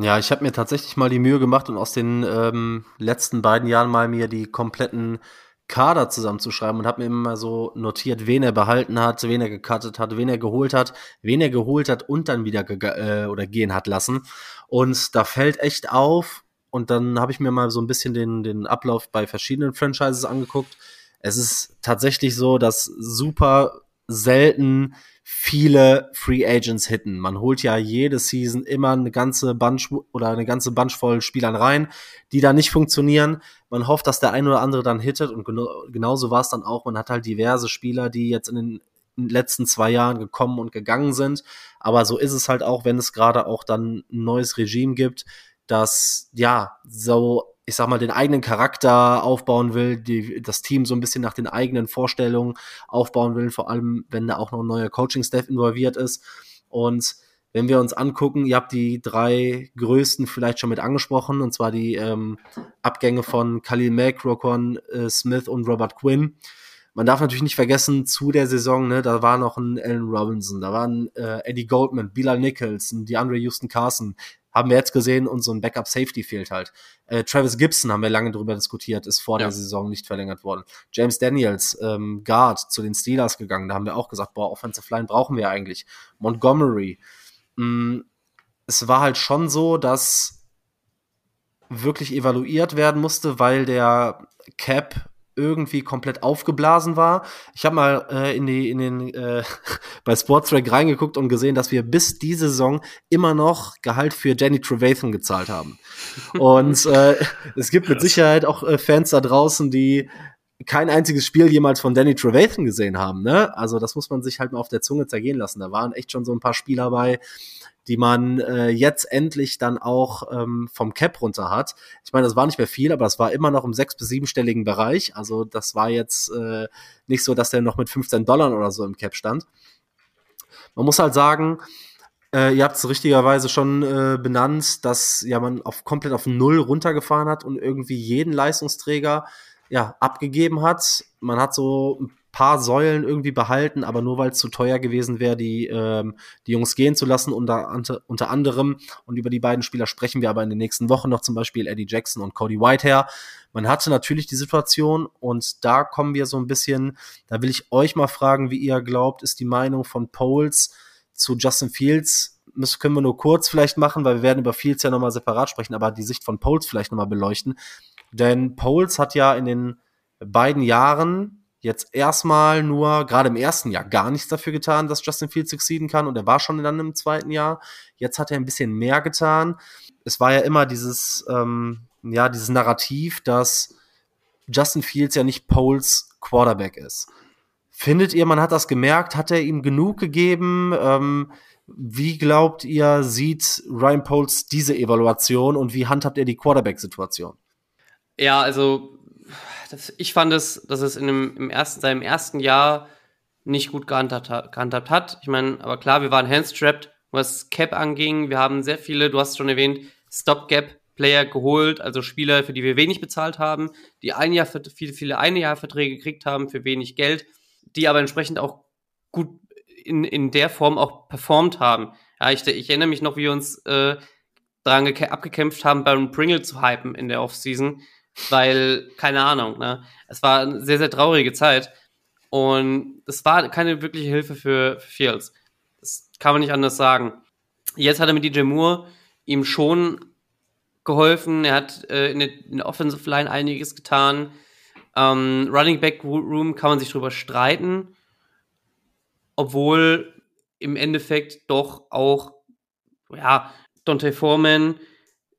Ja, ich habe mir tatsächlich mal die Mühe gemacht und aus den ähm, letzten beiden Jahren mal mir die kompletten Kader zusammenzuschreiben und habe mir immer so notiert, wen er behalten hat, wen er gecuttet hat, wen er geholt hat, wen er geholt hat und dann wieder äh, oder gehen hat lassen. Und da fällt echt auf, und dann habe ich mir mal so ein bisschen den, den Ablauf bei verschiedenen Franchises angeguckt. Es ist tatsächlich so, dass super selten viele Free Agents hitten. Man holt ja jede Season immer eine ganze Bunch oder eine ganze Bunch voll Spielern rein, die da nicht funktionieren. Man hofft, dass der ein oder andere dann hittet und genau, genauso war es dann auch. Man hat halt diverse Spieler, die jetzt in den letzten zwei Jahren gekommen und gegangen sind. Aber so ist es halt auch, wenn es gerade auch dann ein neues Regime gibt, das ja so ich sag mal, den eigenen Charakter aufbauen will, die, das Team so ein bisschen nach den eigenen Vorstellungen aufbauen will, vor allem wenn da auch noch ein neuer Coaching-Staff involviert ist. Und wenn wir uns angucken, ihr habt die drei größten vielleicht schon mit angesprochen, und zwar die ähm, Abgänge von Khalil Mack, Roquan äh, Smith und Robert Quinn. Man darf natürlich nicht vergessen, zu der Saison, ne, da war noch ein Allen Robinson, da waren äh, Eddie Goldman, Bilal Nichols, DeAndre Houston Carson, haben wir jetzt gesehen und so ein Backup Safety fehlt halt. Äh, Travis Gibson haben wir lange darüber diskutiert, ist vor ja. der Saison nicht verlängert worden. James Daniels, ähm, Guard, zu den Steelers gegangen, da haben wir auch gesagt, boah, Offensive Line brauchen wir eigentlich. Montgomery. Mh, mm, es war halt schon so, dass wirklich evaluiert werden musste, weil der Cap irgendwie komplett aufgeblasen war. Ich habe mal äh, in die in den äh, bei Sportstrack reingeguckt und gesehen, dass wir bis diese Saison immer noch Gehalt für Jenny Trevathan gezahlt haben. Und äh, es gibt mit Sicherheit auch äh, Fans da draußen, die kein einziges Spiel jemals von Danny Trevathan gesehen haben. Ne? Also das muss man sich halt mal auf der Zunge zergehen lassen. Da waren echt schon so ein paar Spieler bei, die man äh, jetzt endlich dann auch ähm, vom Cap runter hat. Ich meine, das war nicht mehr viel, aber das war immer noch im sechs- bis siebenstelligen Bereich. Also das war jetzt äh, nicht so, dass der noch mit 15 Dollar oder so im Cap stand. Man muss halt sagen, äh, ihr habt es richtigerweise schon äh, benannt, dass ja man auf komplett auf Null runtergefahren hat und irgendwie jeden Leistungsträger ja abgegeben hat. Man hat so ein paar Säulen irgendwie behalten, aber nur weil es zu teuer gewesen wäre, die, ähm, die Jungs gehen zu lassen, unter, unter anderem. Und über die beiden Spieler sprechen wir aber in den nächsten Wochen noch, zum Beispiel Eddie Jackson und Cody Whitehair. Man hatte natürlich die Situation und da kommen wir so ein bisschen, da will ich euch mal fragen, wie ihr glaubt, ist die Meinung von Poles zu Justin Fields das können wir nur kurz vielleicht machen, weil wir werden über Fields ja nochmal separat sprechen, aber die Sicht von Poles vielleicht nochmal beleuchten. Denn Poles hat ja in den beiden Jahren jetzt erstmal nur, gerade im ersten Jahr, gar nichts dafür getan, dass Justin Fields succeeden kann und er war schon dann im zweiten Jahr. Jetzt hat er ein bisschen mehr getan. Es war ja immer dieses, ähm, ja, dieses Narrativ, dass Justin Fields ja nicht Poles Quarterback ist. Findet ihr, man hat das gemerkt? Hat er ihm genug gegeben? Ähm, wie glaubt ihr, sieht Ryan Poles diese Evaluation und wie handhabt er die Quarterback-Situation? Ja, also das, ich fand es, dass es in dem, im ersten, seinem ersten Jahr nicht gut gehandhabt, hat. Ich meine, aber klar, wir waren handstrapped was Cap anging. Wir haben sehr viele, du hast schon erwähnt, Stopgap-Player geholt, also Spieler, für die wir wenig bezahlt haben, die ein Jahr, viele, viele eine Jahr Verträge gekriegt haben für wenig Geld, die aber entsprechend auch gut in, in der Form auch performt haben. Ja, ich, ich erinnere mich noch, wie wir uns äh, daran abgekämpft haben, Baron Pringle zu hypen in der Offseason, weil, keine Ahnung, ne? Es war eine sehr, sehr traurige Zeit. Und es war keine wirkliche Hilfe für, für Fields. Das kann man nicht anders sagen. Jetzt hat er mit DJ Moore ihm schon geholfen. Er hat äh, in, der, in, der, Offensive Line einiges getan. Ähm, Running Back Room kann man sich drüber streiten, obwohl im Endeffekt doch auch ja, Dante Foreman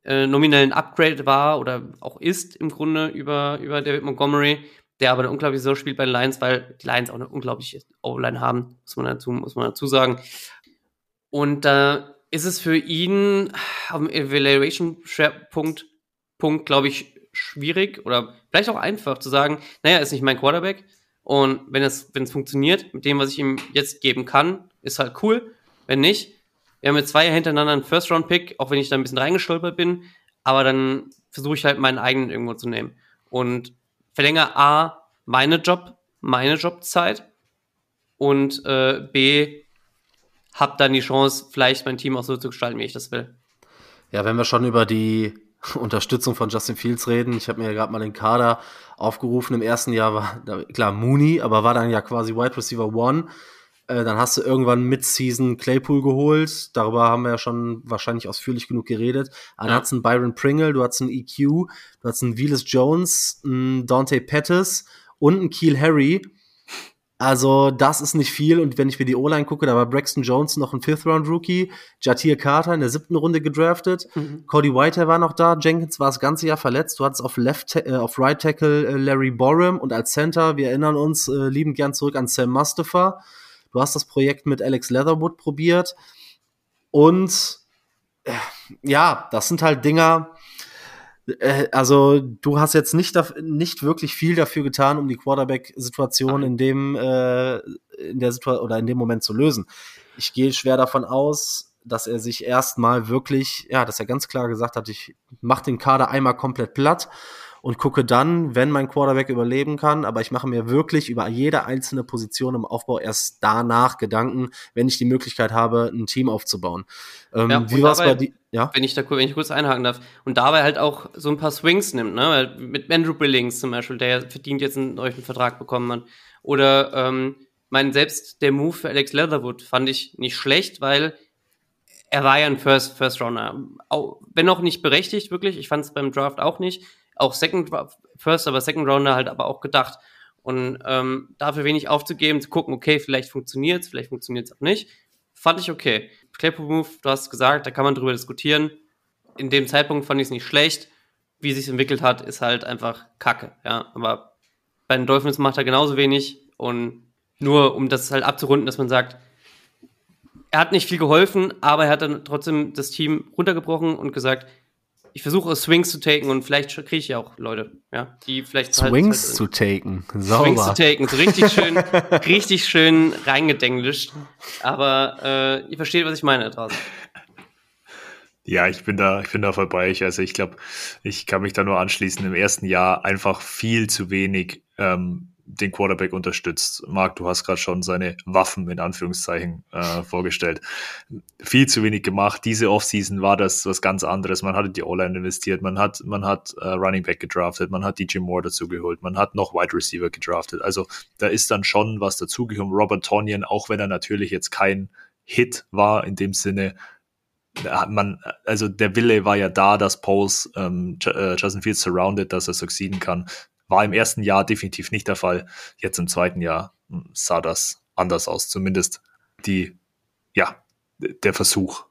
äh, nominell ein Upgrade war oder auch ist im Grunde über, über David Montgomery der aber eine unglaubliche Saison spielt bei den Lions, weil die Lions auch eine unglaubliche O-Line haben, muss man dazu, muss man dazu sagen. Und da äh, ist es für ihn dem Evaluation-Punkt, Punkt, glaube ich, schwierig oder vielleicht auch einfach zu sagen, naja, ist nicht mein Quarterback. Und wenn es, wenn es funktioniert, mit dem, was ich ihm jetzt geben kann, ist halt cool. Wenn nicht, wir haben jetzt zwei hintereinander einen First-Round-Pick, auch wenn ich da ein bisschen reingestolpert bin, aber dann versuche ich halt meinen eigenen irgendwo zu nehmen. Und verlängere A, meine Job, meine Jobzeit und äh, B, hab dann die Chance, vielleicht mein Team auch so zu gestalten, wie ich das will. Ja, wenn wir schon über die Unterstützung von Justin Fields reden, ich habe mir ja gerade mal den Kader aufgerufen. Im ersten Jahr war klar Mooney, aber war dann ja quasi Wide Receiver One. Äh, dann hast du irgendwann Mid-Season Claypool geholt. Darüber haben wir ja schon wahrscheinlich ausführlich genug geredet. Dann ja. hattest einen Byron Pringle, du hattest einen EQ, du hattest einen Velas Jones, einen Dante Pettis und einen Keel Harry. Also, das ist nicht viel. Und wenn ich mir die O-Line gucke, da war Braxton Jones noch ein Fifth-Round-Rookie, Jatir Carter in der siebten Runde gedraftet, mhm. Cody Whitehair war noch da, Jenkins war das ganze Jahr verletzt. Du hattest auf Left, äh, auf Right Tackle äh, Larry Borum und als Center, wir erinnern uns äh, lieben gern zurück an Sam Mustafa. Du hast das Projekt mit Alex Leatherwood probiert. Und äh, ja, das sind halt Dinger, äh, also du hast jetzt nicht, nicht wirklich viel dafür getan, um die Quarterback-Situation in dem äh, in der Situation oder in dem Moment zu lösen. Ich gehe schwer davon aus, dass er sich erstmal wirklich, ja, dass er ganz klar gesagt hat, ich mache den Kader einmal komplett platt und gucke dann, wenn mein Quarterback überleben kann. Aber ich mache mir wirklich über jede einzelne Position im Aufbau erst danach Gedanken, wenn ich die Möglichkeit habe, ein Team aufzubauen. Ähm, ja, wie war es bei dir? Ja? Wenn ich da wenn ich kurz einhaken darf. Und dabei halt auch so ein paar Swings nimmt, ne? Mit Andrew Billings zum Beispiel, der verdient jetzt einen neuen Vertrag bekommen hat. Oder ähm, mein selbst der Move für Alex Leatherwood fand ich nicht schlecht, weil er war ja ein First, First Runner. Auch, wenn auch nicht berechtigt, wirklich. Ich fand es beim Draft auch nicht auch Second First, aber Second Rounder halt aber auch gedacht. Und ähm, dafür wenig aufzugeben, zu gucken, okay, vielleicht funktioniert es, vielleicht funktioniert es auch nicht, fand ich okay. Claypool Move, du hast gesagt, da kann man drüber diskutieren. In dem Zeitpunkt fand ich es nicht schlecht. Wie sich entwickelt hat, ist halt einfach Kacke. Ja, aber bei den Dolphins macht er genauso wenig und nur um das halt abzurunden, dass man sagt, er hat nicht viel geholfen, aber er hat dann trotzdem das Team runtergebrochen und gesagt, ich versuche Swings zu taken und vielleicht kriege ich ja auch Leute, ja, die vielleicht Swings halt, zu taken, sauber. Swings zu taken, so richtig schön, richtig schön reingedenglischt. Aber äh, ihr versteht, was ich meine draußen. Ja, ich bin da, ich bin da vorbei. Also ich glaube, ich kann mich da nur anschließen. Im ersten Jahr einfach viel zu wenig ähm, den Quarterback unterstützt. Marc, du hast gerade schon seine Waffen in Anführungszeichen äh, vorgestellt. Viel zu wenig gemacht. Diese Offseason war das was ganz anderes. Man hatte die O-Line investiert, man hat, man hat äh, Running Back gedraftet, man hat DJ Moore dazu geholt, man hat noch Wide Receiver gedraftet. Also da ist dann schon was dazugekommen. Robert Tonyan, auch wenn er natürlich jetzt kein Hit war in dem Sinne, man, also der Wille war ja da, dass Pauls ähm, äh, Justin Fields surrounded, dass er succeeden kann. War im ersten Jahr definitiv nicht der Fall. Jetzt im zweiten Jahr hm, sah das anders aus. Zumindest die, ja, der Versuch.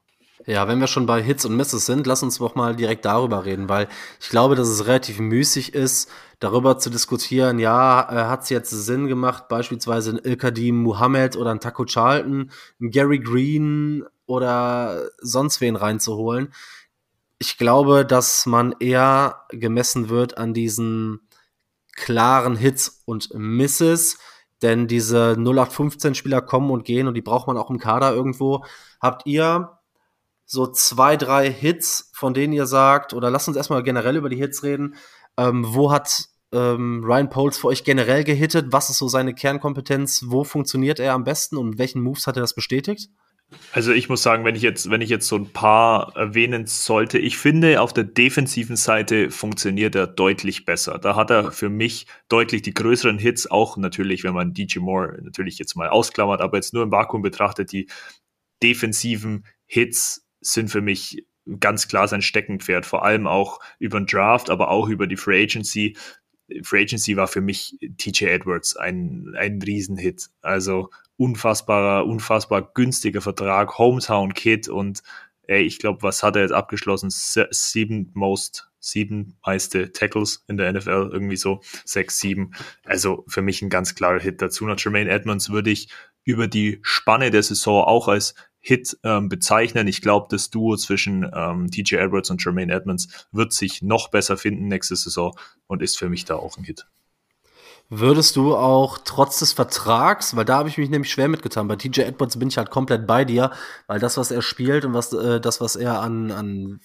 Ja, wenn wir schon bei Hits und Misses sind, lass uns doch mal direkt darüber reden, weil ich glaube, dass es relativ müßig ist, darüber zu diskutieren, ja, äh, hat es jetzt Sinn gemacht, beispielsweise ein Ilkadim Muhammad oder ein Taco Charlton, ein Gary Green oder sonst wen reinzuholen. Ich glaube, dass man eher gemessen wird an diesen klaren Hits und Misses, Denn diese 0815-Spieler kommen und gehen und die braucht man auch im Kader irgendwo. Habt ihr so zwei, drei Hits, von denen ihr sagt, oder lasst uns erstmal generell über die Hits reden. Ähm, wo hat ähm, Ryan Poles für euch generell gehittet? Was ist so seine Kernkompetenz? Wo funktioniert er am besten und welchen Moves hat er das bestätigt? Also ich muss sagen, wenn ich jetzt, wenn ich jetzt so ein paar erwähnen sollte, ich finde, auf der defensiven Seite funktioniert er deutlich besser. Da hat er für mich deutlich die größeren Hits, auch natürlich, wenn man DJ Moore natürlich jetzt mal ausklammert, aber jetzt nur im Vakuum betrachtet, die defensiven Hits sind für mich ganz klar sein Steckenpferd, vor allem auch über den Draft, aber auch über die Free Agency. Free Agency war für mich TJ Edwards ein, ein Riesenhit. Also unfassbarer, unfassbar günstiger Vertrag, Hometown Kid und ey, ich glaube, was hat er jetzt abgeschlossen? Sieben most, sieben meiste Tackles in der NFL, irgendwie so sechs, sieben. Also für mich ein ganz klarer Hit. Dazu noch Jermaine Edmonds würde ich über die Spanne der Saison auch als Hit ähm, bezeichnen. Ich glaube, das Duo zwischen ähm, TJ Edwards und Jermaine Edmonds wird sich noch besser finden nächste Saison und ist für mich da auch ein Hit. Würdest du auch trotz des Vertrags, weil da habe ich mich nämlich schwer mitgetan, bei TJ Edwards bin ich halt komplett bei dir, weil das, was er spielt und was äh, das, was er an, an,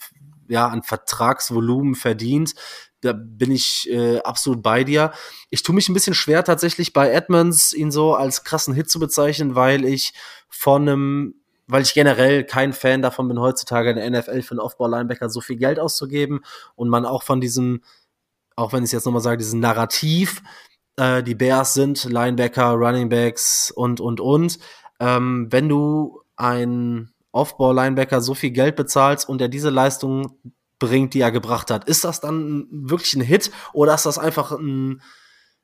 ja, an Vertragsvolumen verdient, da bin ich äh, absolut bei dir. Ich tue mich ein bisschen schwer tatsächlich bei Edmonds, ihn so als krassen Hit zu bezeichnen, weil ich von einem weil ich generell kein Fan davon bin, heutzutage in der NFL für einen Off-Ball-Linebacker so viel Geld auszugeben und man auch von diesem, auch wenn ich es jetzt nochmal sage, diesem Narrativ, äh, die Bears sind Linebacker, Running Backs und, und, und. Ähm, wenn du ein Off-Ball-Linebacker so viel Geld bezahlst und er diese Leistung bringt, die er gebracht hat, ist das dann wirklich ein Hit oder ist das einfach ein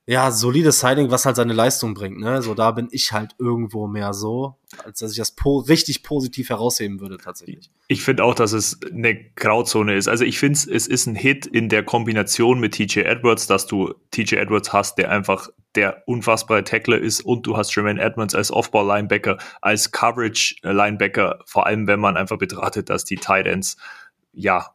ja, solides Signing, was halt seine Leistung bringt, ne? So, da bin ich halt irgendwo mehr so, als dass ich das po richtig positiv herausheben würde, tatsächlich. Ich finde auch, dass es eine Grauzone ist. Also ich finde, es ist ein Hit in der Kombination mit TJ Edwards, dass du TJ Edwards hast, der einfach der unfassbare Tackler ist und du hast Jermaine Edmonds als Off-Ball-Linebacker, als Coverage-Linebacker, vor allem wenn man einfach betrachtet, dass die Tight Ends ja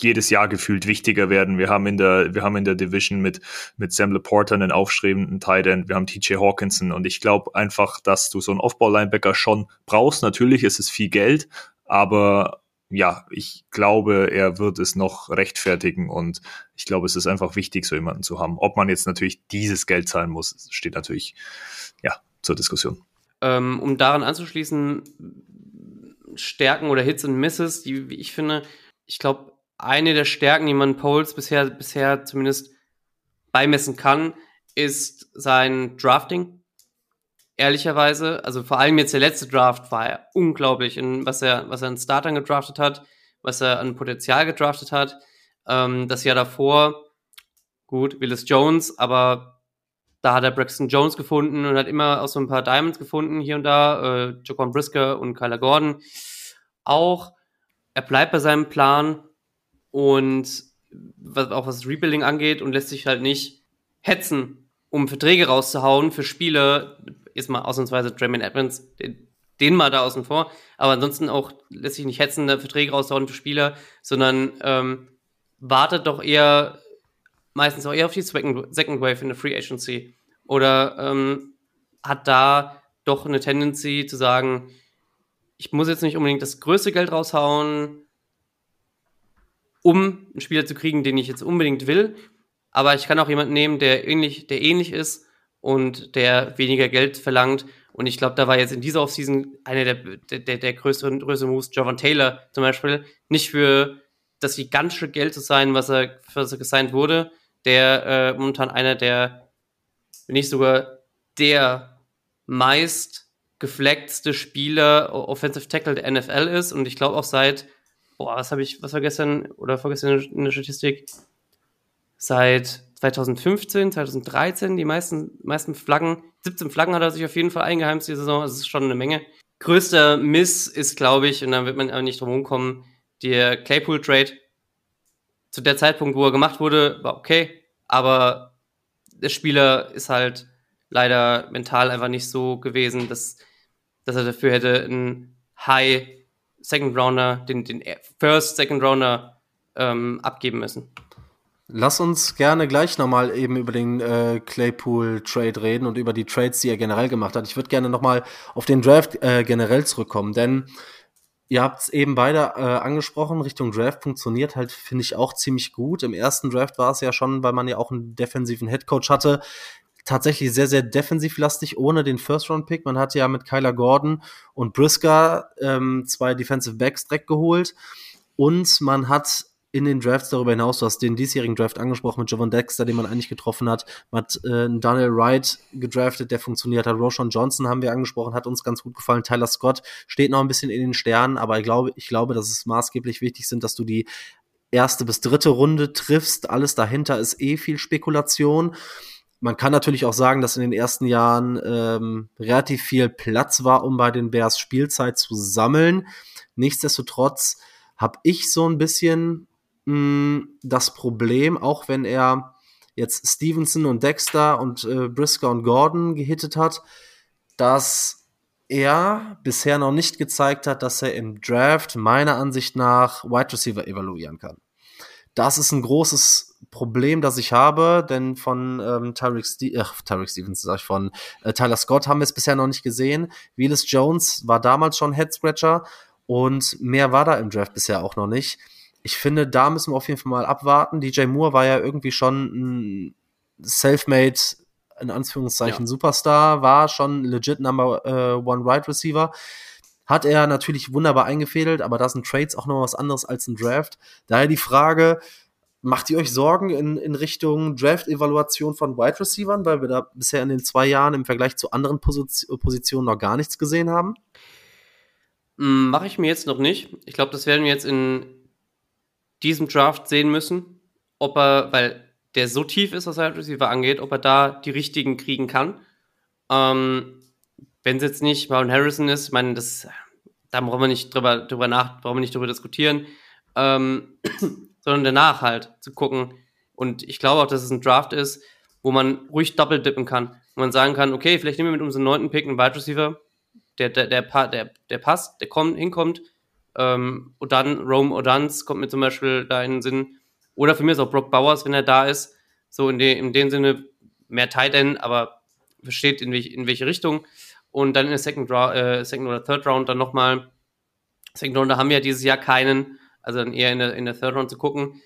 jedes Jahr gefühlt wichtiger werden. Wir haben in der, wir haben in der Division mit, mit Sam Laporta einen aufstrebenden Tight End, wir haben TJ Hawkinson und ich glaube einfach, dass du so einen Off-Ball-Linebacker schon brauchst. Natürlich ist es viel Geld, aber ja, ich glaube, er wird es noch rechtfertigen und ich glaube, es ist einfach wichtig, so jemanden zu haben. Ob man jetzt natürlich dieses Geld zahlen muss, steht natürlich ja zur Diskussion. Ähm, um daran anzuschließen, Stärken oder Hits und Misses, die, wie ich finde, ich glaube, eine der Stärken, die man Poles bisher, bisher zumindest beimessen kann, ist sein Drafting. Ehrlicherweise, also vor allem jetzt der letzte Draft war er unglaublich, in was er, was er an Startern gedraftet hat, was er an Potenzial gedraftet hat. Ähm, das Jahr davor, gut, Willis Jones, aber da hat er Braxton Jones gefunden und hat immer auch so ein paar Diamonds gefunden hier und da, äh, Jaquan Brisker und Kyler Gordon auch. Er bleibt bei seinem Plan, und was, auch was Rebuilding angeht und lässt sich halt nicht hetzen, um Verträge rauszuhauen für Spiele, jetzt mal ausnahmsweise Draymond Edmonds, den, den mal da außen vor, aber ansonsten auch lässt sich nicht hetzen, Verträge rauszuhauen für Spieler, sondern ähm, wartet doch eher meistens auch eher auf die Second, Second Wave in der Free Agency oder ähm, hat da doch eine Tendency zu sagen, ich muss jetzt nicht unbedingt das größte Geld raushauen, um einen Spieler zu kriegen, den ich jetzt unbedingt will. Aber ich kann auch jemanden nehmen, der ähnlich, der ähnlich ist und der weniger Geld verlangt. Und ich glaube, da war jetzt in dieser Offseason einer der, der, der größeren, größeren Moves, Javon Taylor zum Beispiel, nicht für das gigantische Geld zu sein, was er, was er gesigned wurde, der äh, momentan einer der, wenn nicht sogar der meist geflecktste Spieler Offensive Tackle der NFL ist und ich glaube auch seit boah, was habe ich, was war gestern oder vorgestern in der Statistik? Seit 2015, 2013 die meisten, meisten Flaggen, 17 Flaggen hat er sich auf jeden Fall eingeheimst die Saison, das ist schon eine Menge. Größter Miss ist, glaube ich, und dann wird man aber nicht drum rumkommen, der Claypool-Trade. Zu der Zeitpunkt, wo er gemacht wurde, war okay, aber der Spieler ist halt leider mental einfach nicht so gewesen, dass, dass er dafür hätte ein High Second Rounder, den, den First Second Rounder ähm, abgeben müssen. Lass uns gerne gleich nochmal eben über den äh, Claypool-Trade reden und über die Trades, die er generell gemacht hat. Ich würde gerne nochmal auf den Draft äh, generell zurückkommen, denn ihr habt es eben beide äh, angesprochen, Richtung Draft funktioniert halt, finde ich, auch ziemlich gut. Im ersten Draft war es ja schon, weil man ja auch einen defensiven Headcoach hatte, tatsächlich sehr, sehr defensivlastig ohne den First-Round-Pick. Man hat ja mit Kyler Gordon und Brisker ähm, zwei Defensive Backs direkt geholt. Und man hat in den Drafts darüber hinaus, du hast den diesjährigen Draft angesprochen mit Javon Dexter, den man eigentlich getroffen hat, man hat äh, Daniel Wright gedraftet, der funktioniert hat, Roshan Johnson haben wir angesprochen, hat uns ganz gut gefallen, Tyler Scott steht noch ein bisschen in den Sternen, aber ich glaube, ich glaube, dass es maßgeblich wichtig sind, dass du die erste bis dritte Runde triffst, alles dahinter ist eh viel Spekulation. Man kann natürlich auch sagen, dass in den ersten Jahren ähm, relativ viel Platz war, um bei den Bears Spielzeit zu sammeln. Nichtsdestotrotz habe ich so ein bisschen mh, das Problem, auch wenn er jetzt Stevenson und Dexter und äh, Brisker und Gordon gehittet hat, dass er bisher noch nicht gezeigt hat, dass er im Draft meiner Ansicht nach Wide Receiver evaluieren kann. Das ist ein großes Problem, das ich habe, denn von ähm, Tyreek, Ste äh, Tyreek Stevens, sag ich, von äh, Tyler Scott haben wir es bisher noch nicht gesehen. Willis Jones war damals schon Head Scratcher und mehr war da im Draft bisher auch noch nicht ich finde, da müssen wir auf jeden Fall mal abwarten. DJ Moore war ja irgendwie schon ein self-made, in Anführungszeichen, ja. Superstar, war schon legit Number äh, One Wide right Receiver. Hat er natürlich wunderbar eingefädelt, aber da sind Trades auch noch was anderes als ein Draft. Daher die Frage, macht ihr euch Sorgen in, in Richtung Draft-Evaluation von Wide Receivern, weil wir da bisher in den zwei Jahren im Vergleich zu anderen Position, Positionen noch gar nichts gesehen haben? Hm, Mache ich mir jetzt noch nicht. Ich glaube, das werden wir jetzt in diesem Draft sehen müssen, ob er, weil der so tief ist, was Wide Receiver angeht, ob er da die richtigen kriegen kann. Ähm, Wenn es jetzt nicht Marlon Harrison ist, ich meine, da brauchen wir nicht drüber, drüber nach, brauchen wir nicht drüber diskutieren, ähm, sondern danach halt zu gucken. Und ich glaube auch, dass es ein Draft ist, wo man ruhig doppelt dippen kann. Wo man sagen kann, okay, vielleicht nehmen wir mit unserem neunten Pick einen Wide Receiver, der, der, der, der, der passt, der kommt, hinkommt, ähm, Odan, Rome Odans kommt mir zum Beispiel da in den Sinn. Oder für mich ist auch Brock Bowers, wenn er da ist. So in, de, in dem Sinne mehr Tight End, aber versteht in, welch, in welche Richtung. Und dann in der Second, äh, Second oder Third Round dann nochmal. Second Round, da haben wir ja dieses Jahr keinen. Also dann eher in der, in der Third Round zu gucken.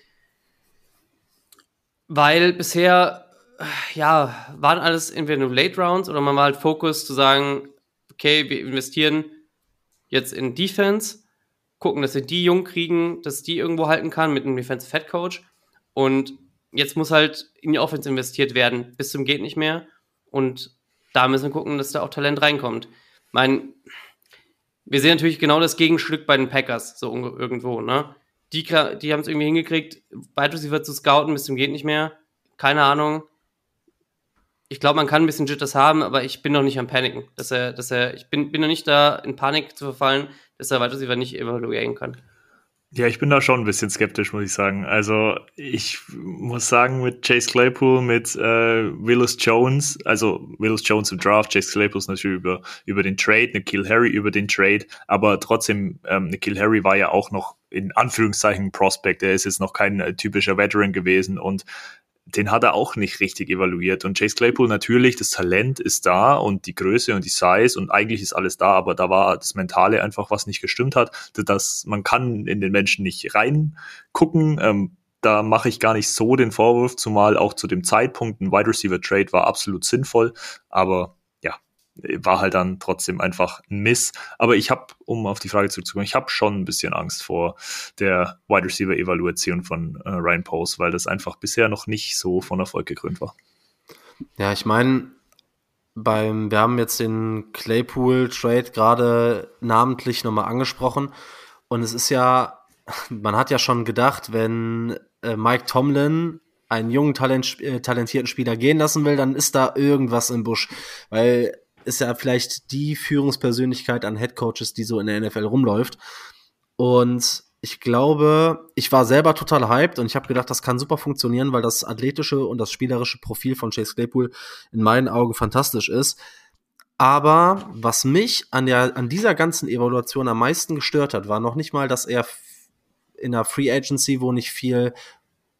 Weil bisher, ja, waren alles entweder nur Late Rounds oder man war halt Fokus zu sagen, okay, wir investieren jetzt in Defense gucken, dass wir die jung kriegen, dass die irgendwo halten kann mit einem Defensive Head Coach. Und jetzt muss halt in die Offense investiert werden, bis zum geht nicht mehr. Und da müssen wir gucken, dass da auch Talent reinkommt. Mein, wir sehen natürlich genau das Gegenstück bei den Packers, so irgendwo, ne? Die, die haben es irgendwie hingekriegt, Wide Receiver zu scouten, bis zum geht nicht mehr. Keine Ahnung. Ich glaube, man kann ein bisschen Jitters haben, aber ich bin noch nicht am Paniken. Dass er, dass er, ich bin, bin noch nicht da, in Panik zu verfallen, dass er weiter Receiver nicht evaluieren kann. Ja, ich bin da schon ein bisschen skeptisch, muss ich sagen. Also ich muss sagen, mit Chase Claypool, mit äh, Willis Jones, also Willis Jones im Draft, Chase Claypool ist natürlich über, über den Trade, Nikhil Harry über den Trade, aber trotzdem, ähm, Nikhil Harry war ja auch noch in Anführungszeichen Prospect, er ist jetzt noch kein äh, typischer Veteran gewesen und den hat er auch nicht richtig evaluiert. Und Chase Claypool natürlich, das Talent ist da und die Größe und die Size und eigentlich ist alles da, aber da war das Mentale einfach, was nicht gestimmt hat. dass man kann in den Menschen nicht reingucken. Ähm, da mache ich gar nicht so den Vorwurf, zumal auch zu dem Zeitpunkt ein Wide Receiver Trade war absolut sinnvoll, aber war halt dann trotzdem einfach ein Miss. Aber ich habe, um auf die Frage zurückzukommen, ich habe schon ein bisschen Angst vor der Wide Receiver Evaluation von äh, Ryan Pose, weil das einfach bisher noch nicht so von Erfolg gekrönt war. Ja, ich meine, beim, wir haben jetzt den Claypool Trade gerade namentlich nochmal angesprochen und es ist ja, man hat ja schon gedacht, wenn äh, Mike Tomlin einen jungen, Talent, äh, talentierten Spieler gehen lassen will, dann ist da irgendwas im Busch. Weil ist ja vielleicht die Führungspersönlichkeit an Headcoaches, die so in der NFL rumläuft. Und ich glaube, ich war selber total hyped und ich habe gedacht, das kann super funktionieren, weil das athletische und das spielerische Profil von Chase Claypool in meinen Augen fantastisch ist. Aber was mich an, der, an dieser ganzen Evaluation am meisten gestört hat, war noch nicht mal, dass er in der Free Agency, wo nicht viel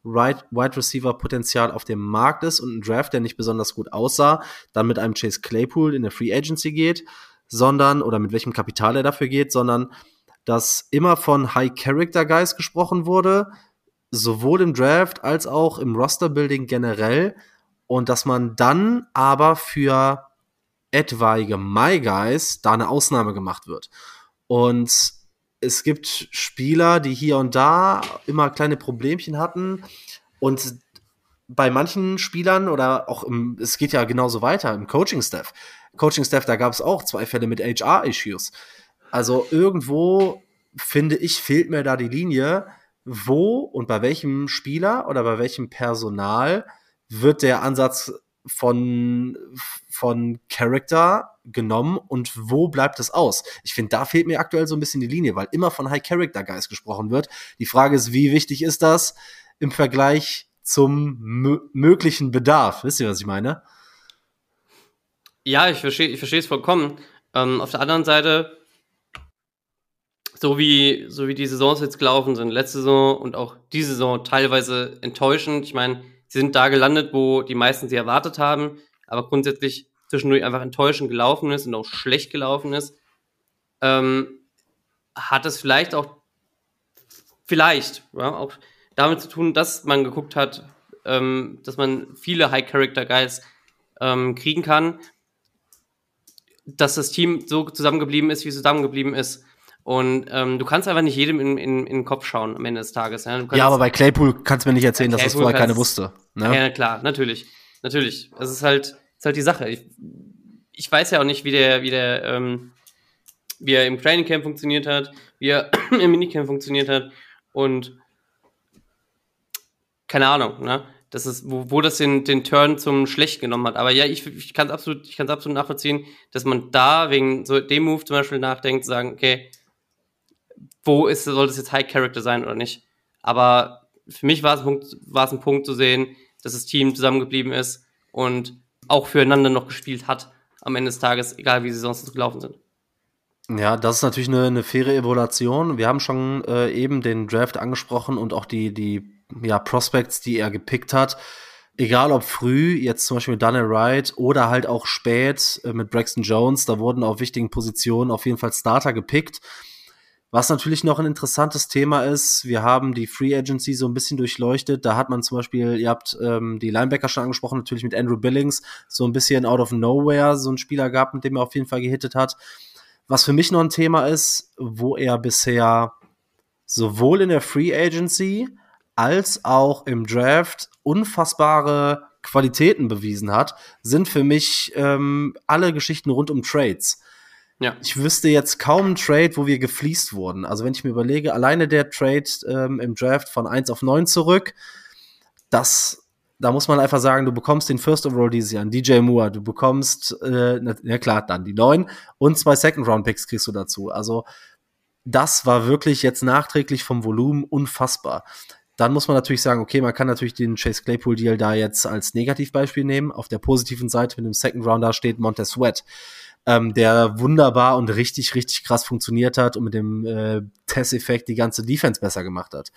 Wide Receiver Potenzial auf dem Markt ist und ein Draft, der nicht besonders gut aussah, dann mit einem Chase Claypool in der Free Agency geht, sondern, oder mit welchem Kapital er dafür geht, sondern dass immer von High Character Guys gesprochen wurde, sowohl im Draft als auch im Roster Building generell und dass man dann aber für etwaige My Guys da eine Ausnahme gemacht wird. Und es gibt Spieler, die hier und da immer kleine Problemchen hatten und bei manchen Spielern oder auch im, es geht ja genauso weiter im Coaching-Staff. Coaching-Staff, da gab es auch zwei Fälle mit HR-Issues. Also irgendwo, finde ich, fehlt mir da die Linie, wo und bei welchem Spieler oder bei welchem Personal wird der Ansatz von, von Character genommen und wo bleibt es aus? Ich finde, da fehlt mir aktuell so ein bisschen die Linie, weil immer von High Character Guys gesprochen wird. Die Frage ist, wie wichtig ist das im Vergleich zum möglichen Bedarf? Wisst ihr, was ich meine? Ja, ich verstehe ich verstehe es vollkommen. Ähm, auf der anderen Seite, so wie, so wie die Saisons jetzt gelaufen sind, letzte Saison und auch diese Saison teilweise enttäuschend. Ich meine, sie sind da gelandet, wo die meisten sie erwartet haben, aber grundsätzlich zwischendurch einfach enttäuschend gelaufen ist und auch schlecht gelaufen ist, ähm, hat es vielleicht auch, vielleicht, ja, auch damit zu tun, dass man geguckt hat, ähm, dass man viele High-Character-Guys ähm, kriegen kann, dass das Team so zusammengeblieben ist, wie es zusammengeblieben ist. Und ähm, du kannst einfach nicht jedem in, in, in den Kopf schauen am Ende des Tages. Ja, ja aber bei Claypool kannst du mir nicht erzählen, dass das vorher keine wusste. Ne? Ja, klar, natürlich. Natürlich. Es ist halt, ist halt die Sache. Ich, ich weiß ja auch nicht, wie der, wie der, ähm, wie er im Training Camp funktioniert hat, wie er im Minicamp funktioniert hat und keine Ahnung, ne? Das ist, wo, wo das den, den Turn zum Schlecht genommen hat. Aber ja, ich, ich kann es absolut, ich absolut nachvollziehen, dass man da wegen so dem Move zum Beispiel nachdenkt, sagen, okay, wo ist, soll das jetzt High Character sein oder nicht. Aber für mich war es ein Punkt, war es ein Punkt zu sehen, dass das Team zusammengeblieben ist und auch füreinander noch gespielt hat am Ende des Tages, egal wie sie sonst gelaufen sind. Ja, das ist natürlich eine, eine faire Evaluation. Wir haben schon äh, eben den Draft angesprochen und auch die, die ja, Prospects, die er gepickt hat. Egal ob früh, jetzt zum Beispiel mit Daniel Wright oder halt auch spät äh, mit Braxton Jones, da wurden auf wichtigen Positionen auf jeden Fall Starter gepickt. Was natürlich noch ein interessantes Thema ist, wir haben die Free Agency so ein bisschen durchleuchtet. Da hat man zum Beispiel, ihr habt ähm, die Linebacker schon angesprochen, natürlich mit Andrew Billings, so ein bisschen out of nowhere, so ein Spieler gehabt, mit dem er auf jeden Fall gehittet hat. Was für mich noch ein Thema ist, wo er bisher sowohl in der Free Agency als auch im Draft unfassbare Qualitäten bewiesen hat, sind für mich ähm, alle Geschichten rund um Trades. Ja. Ich wüsste jetzt kaum einen Trade, wo wir gefliest wurden. Also wenn ich mir überlege, alleine der Trade ähm, im Draft von 1 auf 9 zurück, das, da muss man einfach sagen, du bekommst den First Overall dieses Jahr, DJ Moore, du bekommst, äh, ja klar, dann die 9 und zwei Second Round Picks kriegst du dazu. Also das war wirklich jetzt nachträglich vom Volumen unfassbar. Dann muss man natürlich sagen, okay, man kann natürlich den Chase Claypool Deal da jetzt als Negativbeispiel nehmen. Auf der positiven Seite mit dem Second Rounder steht Montez Sweat ähm, der wunderbar und richtig, richtig krass funktioniert hat und mit dem äh, Test-Effekt die ganze Defense besser gemacht hat.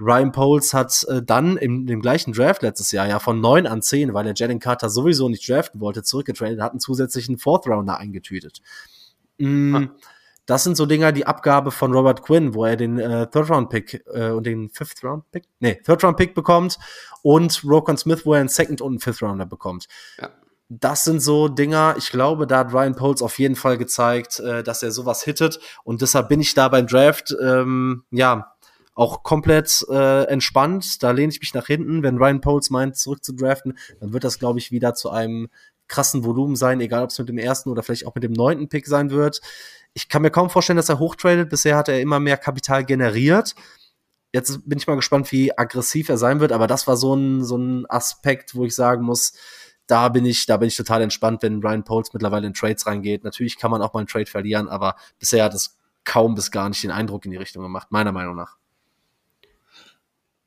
Ryan Poles hat äh, dann im, im gleichen Draft letztes Jahr ja von 9 an 10, weil er Jalen Carter sowieso nicht draften wollte, zurückgetradet, hat einen zusätzlichen Fourth Rounder eingetütet. Mm, ah. Das sind so Dinger, die Abgabe von Robert Quinn, wo er den äh, Third Round Pick äh, und den Fifth Round Pick, nee, Third Round Pick bekommt und Rokon Smith, wo er einen Second und einen Fifth Rounder bekommt. Ja das sind so Dinger, ich glaube, da hat Ryan Poles auf jeden Fall gezeigt, äh, dass er sowas hittet. Und deshalb bin ich da beim Draft, ähm, ja, auch komplett äh, entspannt. Da lehne ich mich nach hinten. Wenn Ryan Poles meint, zurück zu draften, dann wird das, glaube ich, wieder zu einem krassen Volumen sein, egal ob es mit dem ersten oder vielleicht auch mit dem neunten Pick sein wird. Ich kann mir kaum vorstellen, dass er hochtradet. Bisher hat er immer mehr Kapital generiert. Jetzt bin ich mal gespannt, wie aggressiv er sein wird, aber das war so ein, so ein Aspekt, wo ich sagen muss, da bin ich, da bin ich total entspannt, wenn Ryan Poles mittlerweile in Trades reingeht. Natürlich kann man auch mal einen Trade verlieren, aber bisher hat es kaum bis gar nicht den Eindruck in die Richtung gemacht, meiner Meinung nach.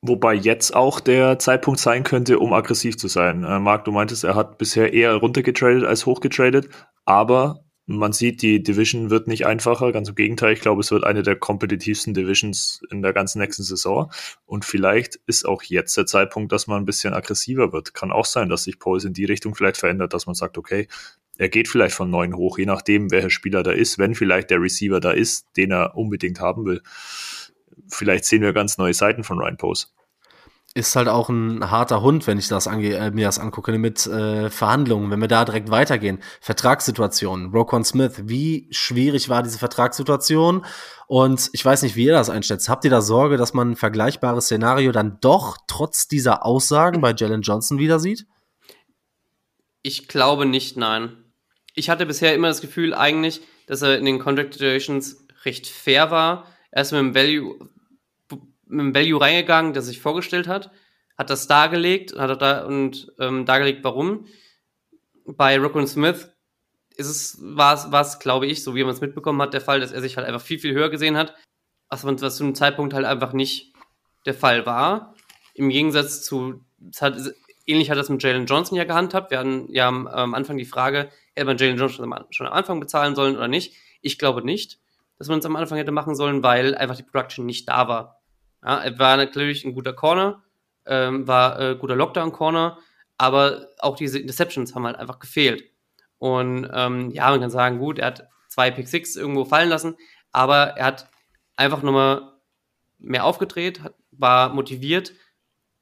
Wobei jetzt auch der Zeitpunkt sein könnte, um aggressiv zu sein. Äh, Marc, du meintest, er hat bisher eher runtergetradet als hochgetradet, aber man sieht, die Division wird nicht einfacher, ganz im Gegenteil, ich glaube, es wird eine der kompetitivsten Divisions in der ganzen nächsten Saison. Und vielleicht ist auch jetzt der Zeitpunkt, dass man ein bisschen aggressiver wird. Kann auch sein, dass sich Pauls in die Richtung vielleicht verändert, dass man sagt, okay, er geht vielleicht von neun hoch, je nachdem, welcher Spieler da ist, wenn vielleicht der Receiver da ist, den er unbedingt haben will. Vielleicht sehen wir ganz neue Seiten von Ryan Pose ist halt auch ein harter Hund, wenn ich das äh, mir das angucke mit äh, Verhandlungen, wenn wir da direkt weitergehen. Vertragssituation, Roquan Smith, wie schwierig war diese Vertragssituation? Und ich weiß nicht, wie ihr das einschätzt. Habt ihr da Sorge, dass man ein vergleichbares Szenario dann doch trotz dieser Aussagen bei Jalen Johnson wieder sieht? Ich glaube nicht, nein. Ich hatte bisher immer das Gefühl eigentlich, dass er in den Contract Situations recht fair war. Er ist mit dem Value mit dem Value reingegangen, der sich vorgestellt hat, hat das dargelegt, hat da und ähm, dargelegt, warum. Bei Rockland Smith ist es, war es, glaube ich, so wie man es mitbekommen hat, der Fall, dass er sich halt einfach viel, viel höher gesehen hat, was, was zu einem Zeitpunkt halt einfach nicht der Fall war. Im Gegensatz zu, hat, ähnlich hat das mit Jalen Johnson ja gehandhabt. Wir hatten ja am, am Anfang die Frage, hätte man Jalen Johnson schon am Anfang bezahlen sollen oder nicht? Ich glaube nicht, dass man es am Anfang hätte machen sollen, weil einfach die Production nicht da war. Ja, war natürlich ein guter Corner, ähm, war äh, guter Lockdown-Corner, aber auch diese Interceptions haben halt einfach gefehlt. Und ähm, ja, man kann sagen, gut, er hat zwei Pick Six irgendwo fallen lassen, aber er hat einfach nochmal mehr aufgedreht, hat, war motiviert,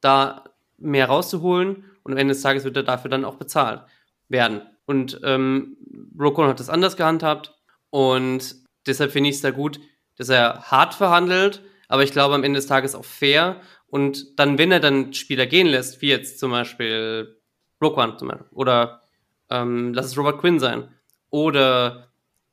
da mehr rauszuholen und am Ende des Tages wird er dafür dann auch bezahlt werden. Und ähm, Rokon hat das anders gehandhabt und deshalb finde ich es da gut, dass er hart verhandelt, aber ich glaube am Ende des Tages auch fair. Und dann, wenn er dann Spieler gehen lässt, wie jetzt zum Beispiel Roquan oder ähm, lass es Robert Quinn sein, oder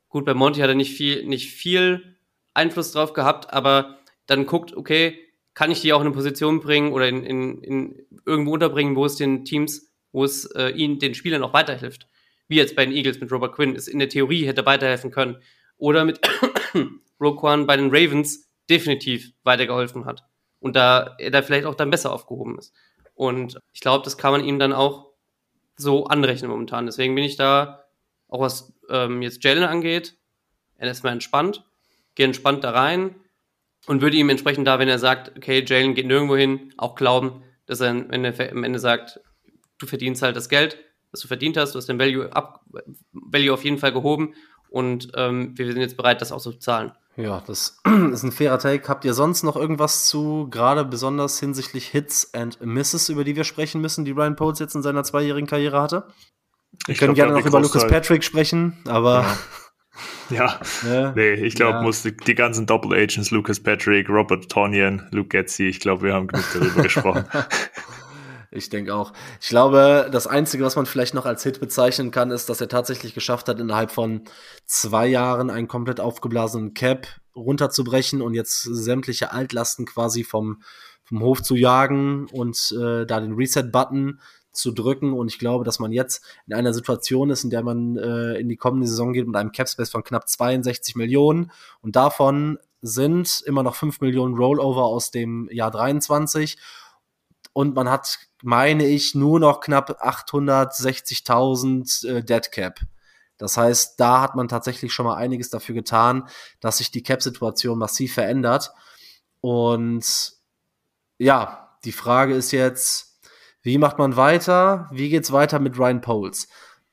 gut, bei Monty hat er nicht viel, nicht viel Einfluss drauf gehabt, aber dann guckt, okay, kann ich die auch in eine Position bringen oder in, in, in irgendwo unterbringen, wo es den Teams, wo es äh, ihnen, den Spielern auch weiterhilft. Wie jetzt bei den Eagles mit Robert Quinn, ist in der Theorie hätte weiterhelfen können. Oder mit Roquan bei den Ravens, definitiv weitergeholfen hat. Und da er da vielleicht auch dann besser aufgehoben ist. Und ich glaube, das kann man ihm dann auch so anrechnen momentan. Deswegen bin ich da, auch was ähm, jetzt Jalen angeht, er ist mal entspannt, gehe entspannt da rein und würde ihm entsprechend da, wenn er sagt, okay, Jalen geht nirgendwo hin, auch glauben, dass er, wenn er am Ende sagt, du verdienst halt das Geld, das du verdient hast, du hast den Value, ab, Value auf jeden Fall gehoben und ähm, wir sind jetzt bereit, das auch so zu zahlen. Ja, das ist ein fairer Take. Habt ihr sonst noch irgendwas zu, gerade besonders hinsichtlich Hits and Misses, über die wir sprechen müssen, die Ryan Poles jetzt in seiner zweijährigen Karriere hatte? Wir können gerne noch über Lucas Patrick sprechen, aber. Ja, ja. ja. nee, ich glaube, ja. muss die, die, ganzen Double Agents, Lucas Patrick, Robert Tonyan, Luke Getzi, ich glaube, wir haben genug darüber gesprochen. Ich denke auch. Ich glaube, das Einzige, was man vielleicht noch als Hit bezeichnen kann, ist, dass er tatsächlich geschafft hat, innerhalb von zwei Jahren einen komplett aufgeblasenen Cap runterzubrechen und jetzt sämtliche Altlasten quasi vom, vom Hof zu jagen und äh, da den Reset-Button zu drücken. Und ich glaube, dass man jetzt in einer Situation ist, in der man äh, in die kommende Saison geht mit einem Capspace von knapp 62 Millionen und davon sind immer noch 5 Millionen Rollover aus dem Jahr 23 und man hat meine ich, nur noch knapp 860.000 äh, Dead Cap. Das heißt, da hat man tatsächlich schon mal einiges dafür getan, dass sich die Cap-Situation massiv verändert. Und ja, die Frage ist jetzt, wie macht man weiter? Wie geht's weiter mit Ryan Poles?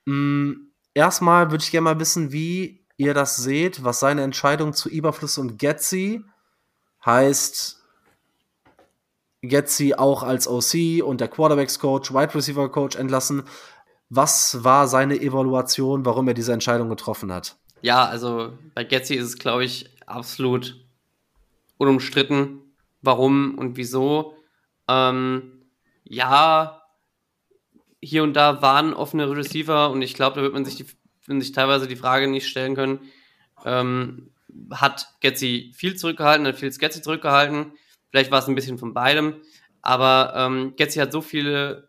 Hm, erstmal würde ich gerne mal wissen, wie ihr das seht, was seine Entscheidung zu Überfluss und Getzi heißt jetzt sie auch als OC und der Quarterbacks Coach, Wide Receiver Coach entlassen. Was war seine Evaluation, warum er diese Entscheidung getroffen hat? Ja, also bei Getzi ist es, glaube ich, absolut unumstritten, warum und wieso. Ähm, ja, hier und da waren offene Receiver und ich glaube, da wird man sich, die, wird sich teilweise die Frage nicht stellen können, ähm, hat Getzi viel zurückgehalten, hat viel Getzi zurückgehalten Vielleicht war es ein bisschen von beidem. Aber ähm, Getzi hat so viele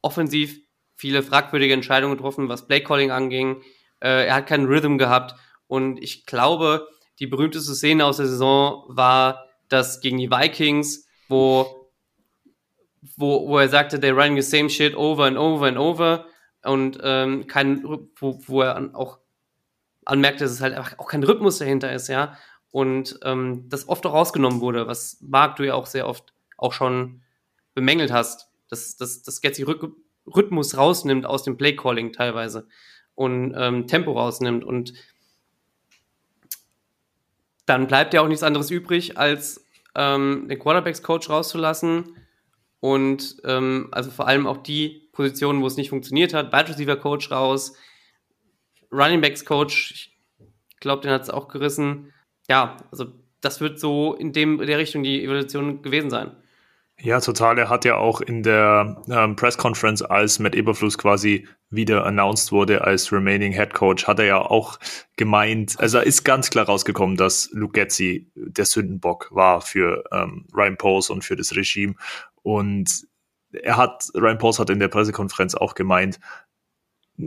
offensiv, viele fragwürdige Entscheidungen getroffen, was Playcalling anging. Äh, er hat keinen Rhythm gehabt. Und ich glaube, die berühmteste Szene aus der Saison war das gegen die Vikings, wo, wo, wo er sagte, they running the same shit over and over and over. Und ähm, kein, wo, wo er auch anmerkt, dass es halt auch kein Rhythmus dahinter ist, ja. Und ähm, das oft auch rausgenommen wurde, was Marc du ja auch sehr oft auch schon bemängelt hast, dass, dass, dass Getzi Rhythmus rausnimmt aus dem Playcalling teilweise und ähm, Tempo rausnimmt. Und dann bleibt ja auch nichts anderes übrig, als ähm, den Quarterbacks-Coach rauszulassen und ähm, also vor allem auch die Positionen, wo es nicht funktioniert hat, Wide Receiver Coach raus, Running Backs Coach, ich glaube, den hat es auch gerissen. Ja, also das wird so in dem in der Richtung die Evolution gewesen sein. Ja, total. Er hat ja auch in der ähm, Press Conference, als Matt Eberfluss quasi wieder announced wurde als remaining Head Coach, hat er ja auch gemeint, also ist ganz klar rausgekommen, dass Luke Getzi der Sündenbock war für ähm, Ryan Pose und für das Regime. Und er hat, Ryan Pose hat in der Pressekonferenz auch gemeint,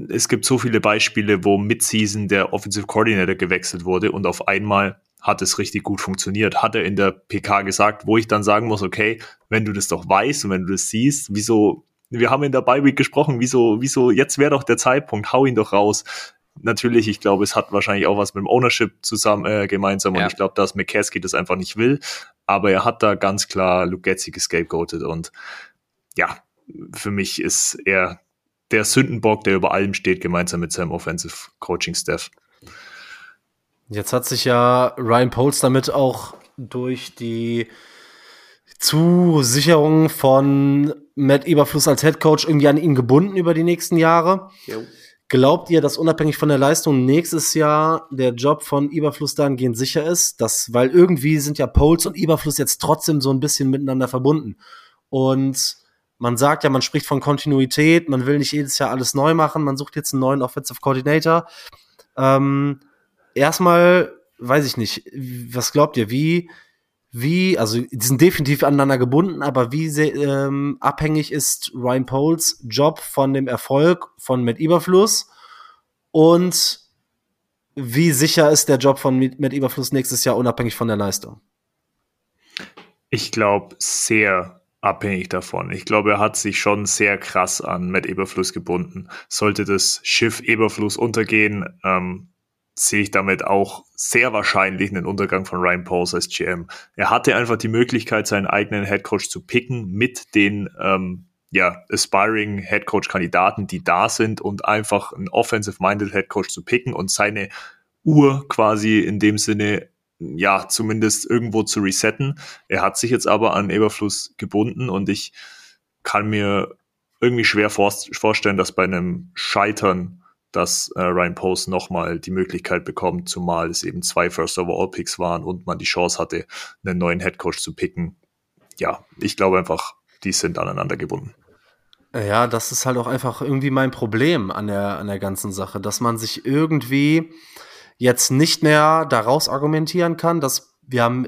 es gibt so viele Beispiele, wo Midseason der Offensive Coordinator gewechselt wurde und auf einmal hat es richtig gut funktioniert, hat er in der PK gesagt, wo ich dann sagen muss, okay, wenn du das doch weißt und wenn du das siehst, wieso, wir haben in der Bye Week gesprochen, wieso, wieso, jetzt wäre doch der Zeitpunkt, hau ihn doch raus. Natürlich, ich glaube, es hat wahrscheinlich auch was mit dem Ownership zusammen äh, gemeinsam ja. und ich glaube, dass McCaskey das einfach nicht will, aber er hat da ganz klar Lugetzi gescapegoatet und ja, für mich ist er der Sündenbock, der über allem steht, gemeinsam mit seinem Offensive Coaching Staff. Jetzt hat sich ja Ryan Poles damit auch durch die Zusicherung von Matt Eberfluss als Head Coach irgendwie an ihn gebunden über die nächsten Jahre. Jo. Glaubt ihr, dass unabhängig von der Leistung nächstes Jahr der Job von Eberfluss dahingehend sicher ist? Das, weil irgendwie sind ja Poles und Eberfluss jetzt trotzdem so ein bisschen miteinander verbunden. Und man sagt ja, man spricht von Kontinuität, man will nicht jedes Jahr alles neu machen, man sucht jetzt einen neuen Offensive Coordinator. Ähm, erstmal, weiß ich nicht, was glaubt ihr, wie, wie, also die sind definitiv aneinander gebunden, aber wie ähm, abhängig ist Ryan Poles Job von dem Erfolg von Matt Überfluss und wie sicher ist der Job von Matt Überfluss nächstes Jahr unabhängig von der Leistung? Ich glaube sehr abhängig davon. Ich glaube, er hat sich schon sehr krass an Matt Eberfluss gebunden. Sollte das Schiff Eberfluss untergehen, ähm, sehe ich damit auch sehr wahrscheinlich einen Untergang von Ryan Pauls als GM. Er hatte einfach die Möglichkeit, seinen eigenen Headcoach zu picken mit den ähm, ja, aspiring Headcoach-Kandidaten, die da sind und einfach einen offensive-minded Headcoach zu picken und seine Uhr quasi in dem Sinne ja, zumindest irgendwo zu resetten. Er hat sich jetzt aber an Eberfluss gebunden und ich kann mir irgendwie schwer vorstellen, dass bei einem Scheitern dass äh, Ryan Post nochmal die Möglichkeit bekommt, zumal es eben zwei First Overall Picks waren und man die Chance hatte, einen neuen Head Coach zu picken. Ja, ich glaube einfach, die sind aneinander gebunden. Ja, das ist halt auch einfach irgendwie mein Problem an der, an der ganzen Sache, dass man sich irgendwie jetzt nicht mehr daraus argumentieren kann, dass wir haben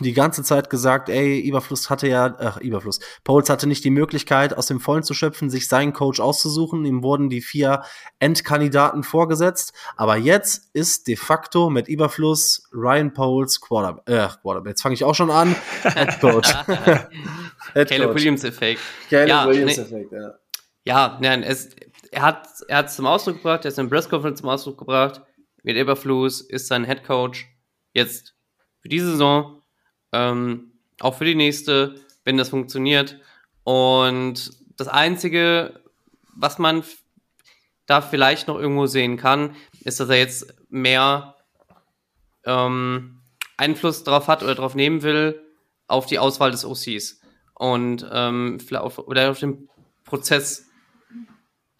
die ganze Zeit gesagt, ey, Überfluss hatte ja, ach, Überfluss. Pauls hatte nicht die Möglichkeit, aus dem Vollen zu schöpfen, sich seinen Coach auszusuchen. Ihm wurden die vier Endkandidaten vorgesetzt. Aber jetzt ist de facto mit Überfluss Ryan Pauls Quarterback. Äh, Quarterback. Jetzt fange ich auch schon an. Head Coach. Caleb Williams-Effekt. Caleb ja, Williams-Effekt, ja. Ja, nein, es, er hat er hat zum Ausdruck gebracht, er hat es in Press Conference zum Ausdruck gebracht. Mit Überfluss ist sein Head Coach jetzt für diese Saison ähm, auch für die nächste, wenn das funktioniert. Und das Einzige, was man da vielleicht noch irgendwo sehen kann, ist, dass er jetzt mehr ähm, Einfluss darauf hat oder darauf nehmen will, auf die Auswahl des OCs. Und ähm, vielleicht auf, oder auf den Prozess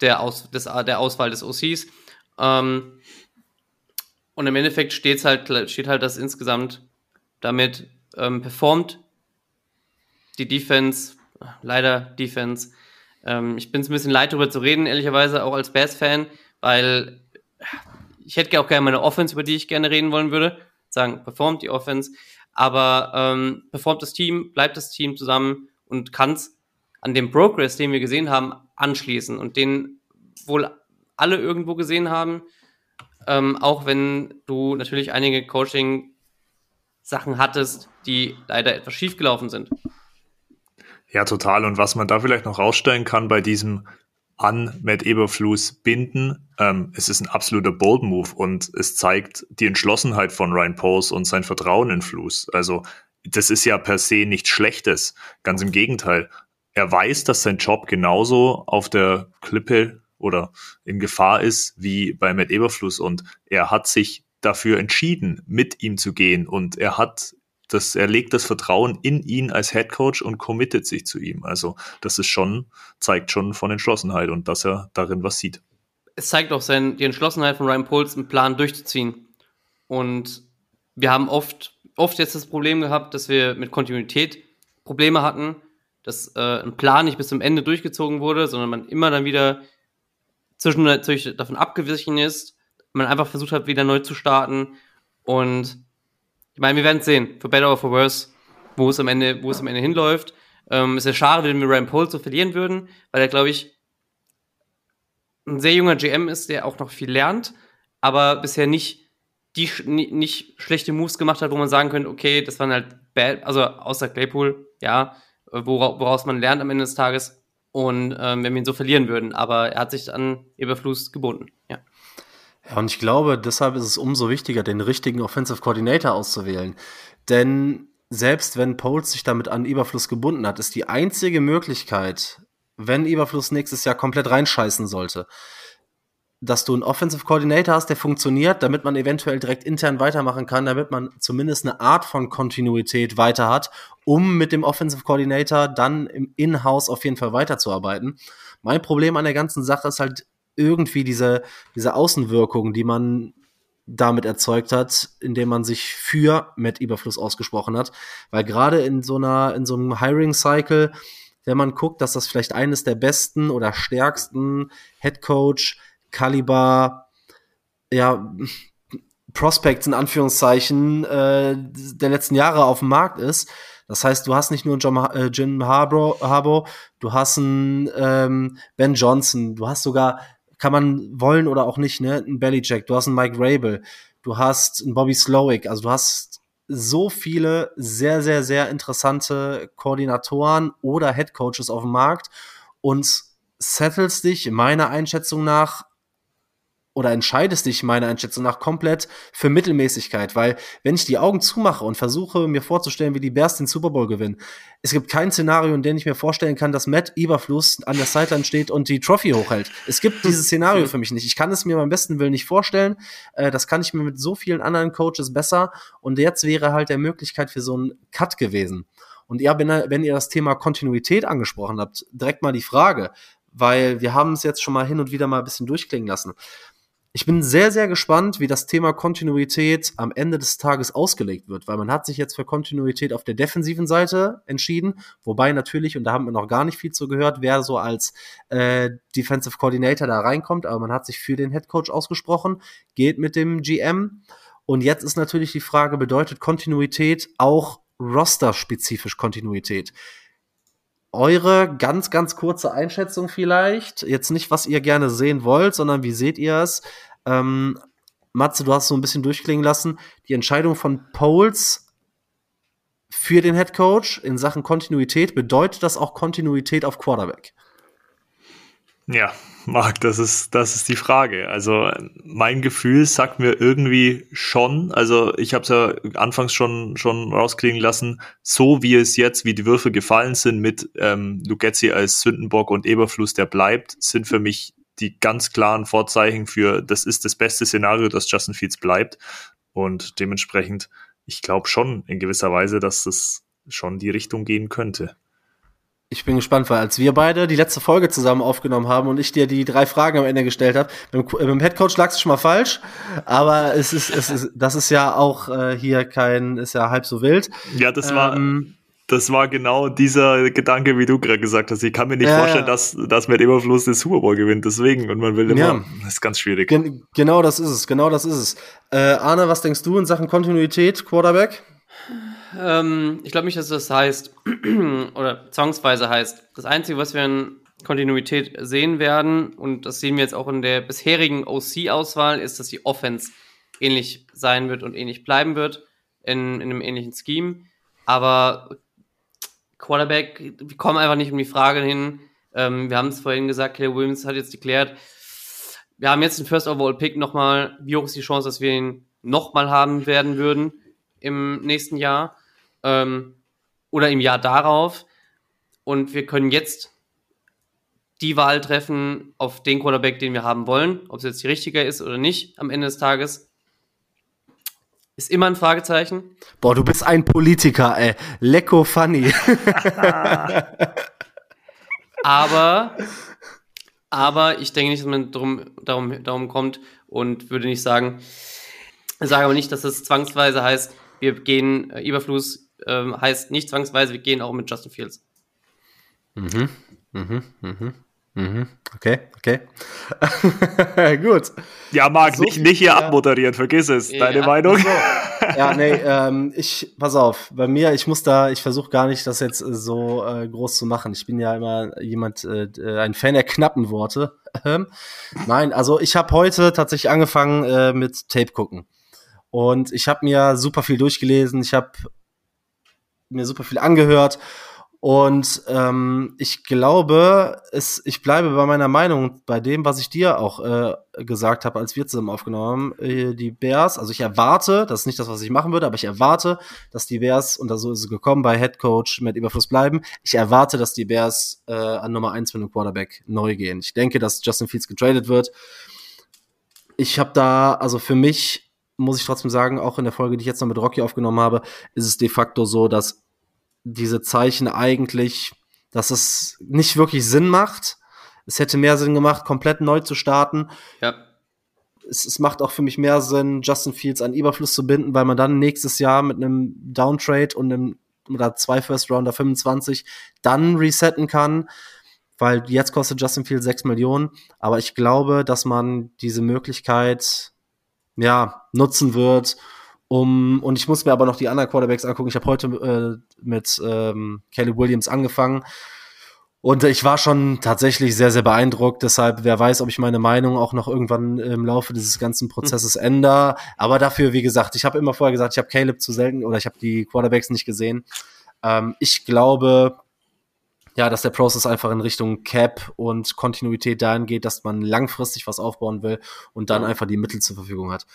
der, Aus, des, der Auswahl des OCs. Ähm, und im Endeffekt steht's halt, steht halt das insgesamt damit ähm, performt. Die Defense, leider Defense. Ähm, ich bin es ein bisschen leid, darüber zu reden, ehrlicherweise, auch als Bears-Fan, weil ich hätte auch gerne meine Offense, über die ich gerne reden wollen würde. Sagen, performt die Offense. Aber ähm, performt das Team, bleibt das Team zusammen und kann es an dem Progress, den wir gesehen haben, anschließen und den wohl alle irgendwo gesehen haben. Ähm, auch wenn du natürlich einige Coaching-Sachen hattest, die leider etwas schiefgelaufen sind. Ja, total. Und was man da vielleicht noch rausstellen kann bei diesem an Matt Eberflus binden. Ähm, es ist ein absoluter Bold Move und es zeigt die Entschlossenheit von Ryan Pauls und sein Vertrauen in Flus. Also das ist ja per se nichts Schlechtes. Ganz im Gegenteil. Er weiß, dass sein Job genauso auf der Klippe oder in Gefahr ist wie bei Matt Eberfluss und er hat sich dafür entschieden, mit ihm zu gehen und er hat das, er legt das Vertrauen in ihn als Head Coach und committet sich zu ihm. Also das ist schon, zeigt schon von Entschlossenheit und dass er darin was sieht. Es zeigt auch sein, die Entschlossenheit von Ryan Poles, einen Plan durchzuziehen. Und wir haben oft, oft jetzt das Problem gehabt, dass wir mit Kontinuität Probleme hatten, dass äh, ein Plan nicht bis zum Ende durchgezogen wurde, sondern man immer dann wieder zwischendurch davon abgewichen ist, man einfach versucht hat, wieder neu zu starten. Und ich meine, wir werden es sehen, for better or for worse, wo es am Ende, wo es am Ende hinläuft. Ähm, ist ja schade, wenn wir Ryan Pohl so verlieren würden, weil er, glaube ich, ein sehr junger GM ist, der auch noch viel lernt, aber bisher nicht die nicht schlechte Moves gemacht hat, wo man sagen könnte, okay, das waren halt bad, also außer Claypool, ja, woraus man lernt am Ende des Tages. Und ähm, wenn wir ihn so verlieren würden, aber er hat sich an Eberfluss gebunden, ja. Ja, und ich glaube, deshalb ist es umso wichtiger, den richtigen Offensive Coordinator auszuwählen. Denn selbst wenn Poles sich damit an Überfluss gebunden hat, ist die einzige Möglichkeit, wenn Überfluss nächstes Jahr komplett reinscheißen sollte, dass du einen Offensive Coordinator hast, der funktioniert, damit man eventuell direkt intern weitermachen kann, damit man zumindest eine Art von Kontinuität weiter hat, um mit dem Offensive Coordinator dann im In-house auf jeden Fall weiterzuarbeiten. Mein Problem an der ganzen Sache ist halt irgendwie diese, diese Außenwirkung, die man damit erzeugt hat, indem man sich für Matt Überfluss ausgesprochen hat. Weil gerade in so einer, in so einem Hiring-Cycle, wenn man guckt, dass das vielleicht eines der besten oder stärksten Head Coach Kaliber, ja, Prospects in Anführungszeichen äh, der letzten Jahre auf dem Markt ist. Das heißt, du hast nicht nur John, äh, Jim Harbour, Harbour, du hast einen ähm, Ben Johnson, du hast sogar kann man wollen oder auch nicht, ne? Ein Bellycheck, du hast einen Mike Rabel, du hast einen Bobby Slowick, also du hast so viele sehr, sehr, sehr interessante Koordinatoren oder Head Coaches auf dem Markt und settelst dich meiner Einschätzung nach oder entscheidest dich meiner Einschätzung nach komplett für Mittelmäßigkeit, weil wenn ich die Augen zumache und versuche mir vorzustellen, wie die Bears den Super Bowl gewinnen, es gibt kein Szenario, in dem ich mir vorstellen kann, dass Matt Eberfluss an der Sideline steht und die Trophy hochhält. Es gibt dieses Szenario für mich nicht. Ich kann es mir beim besten Willen nicht vorstellen. Äh, das kann ich mir mit so vielen anderen Coaches besser. Und jetzt wäre halt der Möglichkeit für so einen Cut gewesen. Und ja, wenn, wenn ihr das Thema Kontinuität angesprochen habt, direkt mal die Frage, weil wir haben es jetzt schon mal hin und wieder mal ein bisschen durchklingen lassen. Ich bin sehr, sehr gespannt, wie das Thema Kontinuität am Ende des Tages ausgelegt wird, weil man hat sich jetzt für Kontinuität auf der defensiven Seite entschieden, wobei natürlich, und da haben wir noch gar nicht viel zu gehört, wer so als äh, Defensive Coordinator da reinkommt, aber man hat sich für den Head Coach ausgesprochen, geht mit dem GM. Und jetzt ist natürlich die Frage, bedeutet Kontinuität auch roster-spezifisch Kontinuität? Eure ganz, ganz kurze Einschätzung vielleicht. Jetzt nicht, was ihr gerne sehen wollt, sondern wie seht ihr es? Ähm, Matze, du hast so ein bisschen durchklingen lassen. Die Entscheidung von Poles für den Head Coach in Sachen Kontinuität, bedeutet das auch Kontinuität auf Quarterback? Ja, Marc, das ist, das ist die Frage. Also mein Gefühl sagt mir irgendwie schon, also ich habe es ja anfangs schon, schon rauskriegen lassen, so wie es jetzt, wie die Würfe gefallen sind mit ähm, Lugetzi als Sündenbock und Eberfluss, der bleibt, sind für mich die ganz klaren Vorzeichen für, das ist das beste Szenario, dass Justin Fields bleibt. Und dementsprechend, ich glaube schon in gewisser Weise, dass das schon die Richtung gehen könnte. Ich bin gespannt, weil als wir beide die letzte Folge zusammen aufgenommen haben und ich dir die drei Fragen am Ende gestellt habe, beim, beim Headcoach lagst du schon mal falsch, aber es ist, es ist, das ist ja auch äh, hier kein, ist ja halb so wild. Ja, das ähm, war, das war genau dieser Gedanke, wie du gerade gesagt hast. Ich kann mir nicht ja, vorstellen, dass, dass mit Überfluss den Super Bowl gewinnt, deswegen und man will immer, ja. das ist ganz schwierig. Gen genau das ist es, genau das ist es. Äh, Arne, was denkst du in Sachen Kontinuität, Quarterback? Ähm, ich glaube nicht, dass das heißt, oder zwangsweise heißt. Das Einzige, was wir in Kontinuität sehen werden, und das sehen wir jetzt auch in der bisherigen OC-Auswahl, ist, dass die Offense ähnlich sein wird und ähnlich bleiben wird in, in einem ähnlichen Scheme. Aber Quarterback, wir kommen einfach nicht um die Frage hin, Ähm, wir haben es vorhin gesagt, Caleb Williams hat jetzt deklärt, wir haben jetzt den First Overall Pick nochmal. Wie hoch ist die Chance, dass wir ihn nochmal haben werden würden im nächsten Jahr ähm, oder im Jahr darauf? Und wir können jetzt die Wahl treffen auf den Quarterback, den wir haben wollen. Ob es jetzt die richtige ist oder nicht am Ende des Tages. Ist immer ein Fragezeichen. Boah, du bist ein Politiker, ey. Lecko funny. aber, aber ich denke nicht, dass man drum, darum, darum kommt und würde nicht sagen, sage aber nicht, dass es zwangsweise heißt, wir gehen, äh, Überfluss äh, heißt nicht zwangsweise, wir gehen auch mit Justin Fields. Mhm, mhm, mhm. Mhm. Okay, okay. Gut. Ja, Marc, so, nicht, nicht hier ja. abmoderieren, vergiss es. Ja, Deine Meinung? So. Ja, nee, ähm, ich, pass auf, bei mir, ich muss da, ich versuche gar nicht, das jetzt äh, so äh, groß zu machen. Ich bin ja immer jemand, äh, ein Fan der knappen Worte. Ähm, nein, also ich habe heute tatsächlich angefangen äh, mit Tape gucken. Und ich habe mir super viel durchgelesen, ich habe mir super viel angehört und ähm, ich glaube, es, ich bleibe bei meiner Meinung, bei dem, was ich dir auch äh, gesagt habe, als wir zusammen aufgenommen haben. Äh, die Bears, also ich erwarte, das ist nicht das, was ich machen würde, aber ich erwarte, dass die Bears, und da so ist es gekommen, bei Head Coach mit Überfluss bleiben. Ich erwarte, dass die Bears äh, an Nummer eins mit dem Quarterback neu gehen. Ich denke, dass Justin Fields getradet wird. Ich habe da, also für mich muss ich trotzdem sagen, auch in der Folge, die ich jetzt noch mit Rocky aufgenommen habe, ist es de facto so, dass diese Zeichen eigentlich, dass es nicht wirklich Sinn macht. Es hätte mehr Sinn gemacht, komplett neu zu starten. Ja. Es, es macht auch für mich mehr Sinn, Justin Fields an Überfluss zu binden, weil man dann nächstes Jahr mit einem Downtrade und einem oder zwei First Rounder 25 dann resetten kann, weil jetzt kostet Justin Fields 6 Millionen. Aber ich glaube, dass man diese Möglichkeit ja nutzen wird, um, und ich muss mir aber noch die anderen Quarterbacks angucken. Ich habe heute äh, mit ähm, Caleb Williams angefangen. Und ich war schon tatsächlich sehr, sehr beeindruckt. Deshalb, wer weiß, ob ich meine Meinung auch noch irgendwann im Laufe dieses ganzen Prozesses ändere. Aber dafür, wie gesagt, ich habe immer vorher gesagt, ich habe Caleb zu selten oder ich habe die Quarterbacks nicht gesehen. Ähm, ich glaube, ja, dass der Prozess einfach in Richtung Cap und Kontinuität dahin geht, dass man langfristig was aufbauen will und dann einfach die Mittel zur Verfügung hat.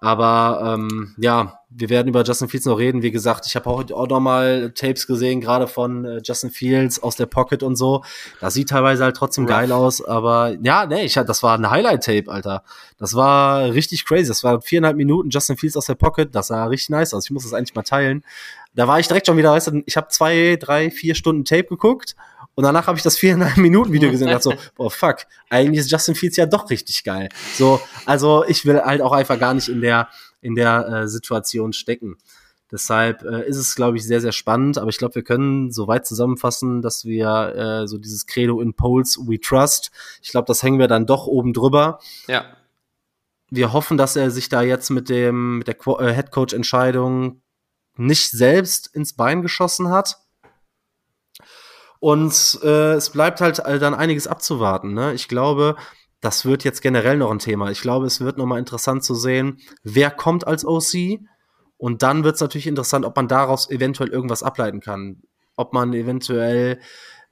Aber ähm, ja, wir werden über Justin Fields noch reden. Wie gesagt, ich habe auch, auch noch mal Tapes gesehen, gerade von äh, Justin Fields aus der Pocket und so. Das sieht teilweise halt trotzdem Rough. geil aus, aber ja, nee, ich, das war ein Highlight-Tape, Alter. Das war richtig crazy. Das war viereinhalb Minuten Justin Fields aus der Pocket. Das sah richtig nice aus. Ich muss das eigentlich mal teilen. Da war ich direkt schon wieder, weißt du, ich habe zwei, drei, vier Stunden Tape geguckt und danach habe ich das viereinhalb Minuten Video gesehen und dachte so, boah, fuck, eigentlich ist Justin Fields ja doch richtig geil. So, also ich will halt auch einfach gar nicht in der, in der äh, Situation stecken. Deshalb äh, ist es, glaube ich, sehr, sehr spannend. Aber ich glaube, wir können so weit zusammenfassen, dass wir äh, so dieses Credo in Polls We Trust, ich glaube, das hängen wir dann doch oben drüber. Ja. Wir hoffen, dass er sich da jetzt mit dem mit der äh, Head Coach Entscheidung nicht selbst ins Bein geschossen hat. Und äh, es bleibt halt dann einiges abzuwarten. Ne? Ich glaube, das wird jetzt generell noch ein Thema. Ich glaube, es wird noch mal interessant zu sehen, wer kommt als OC. Und dann wird es natürlich interessant, ob man daraus eventuell irgendwas ableiten kann. Ob man eventuell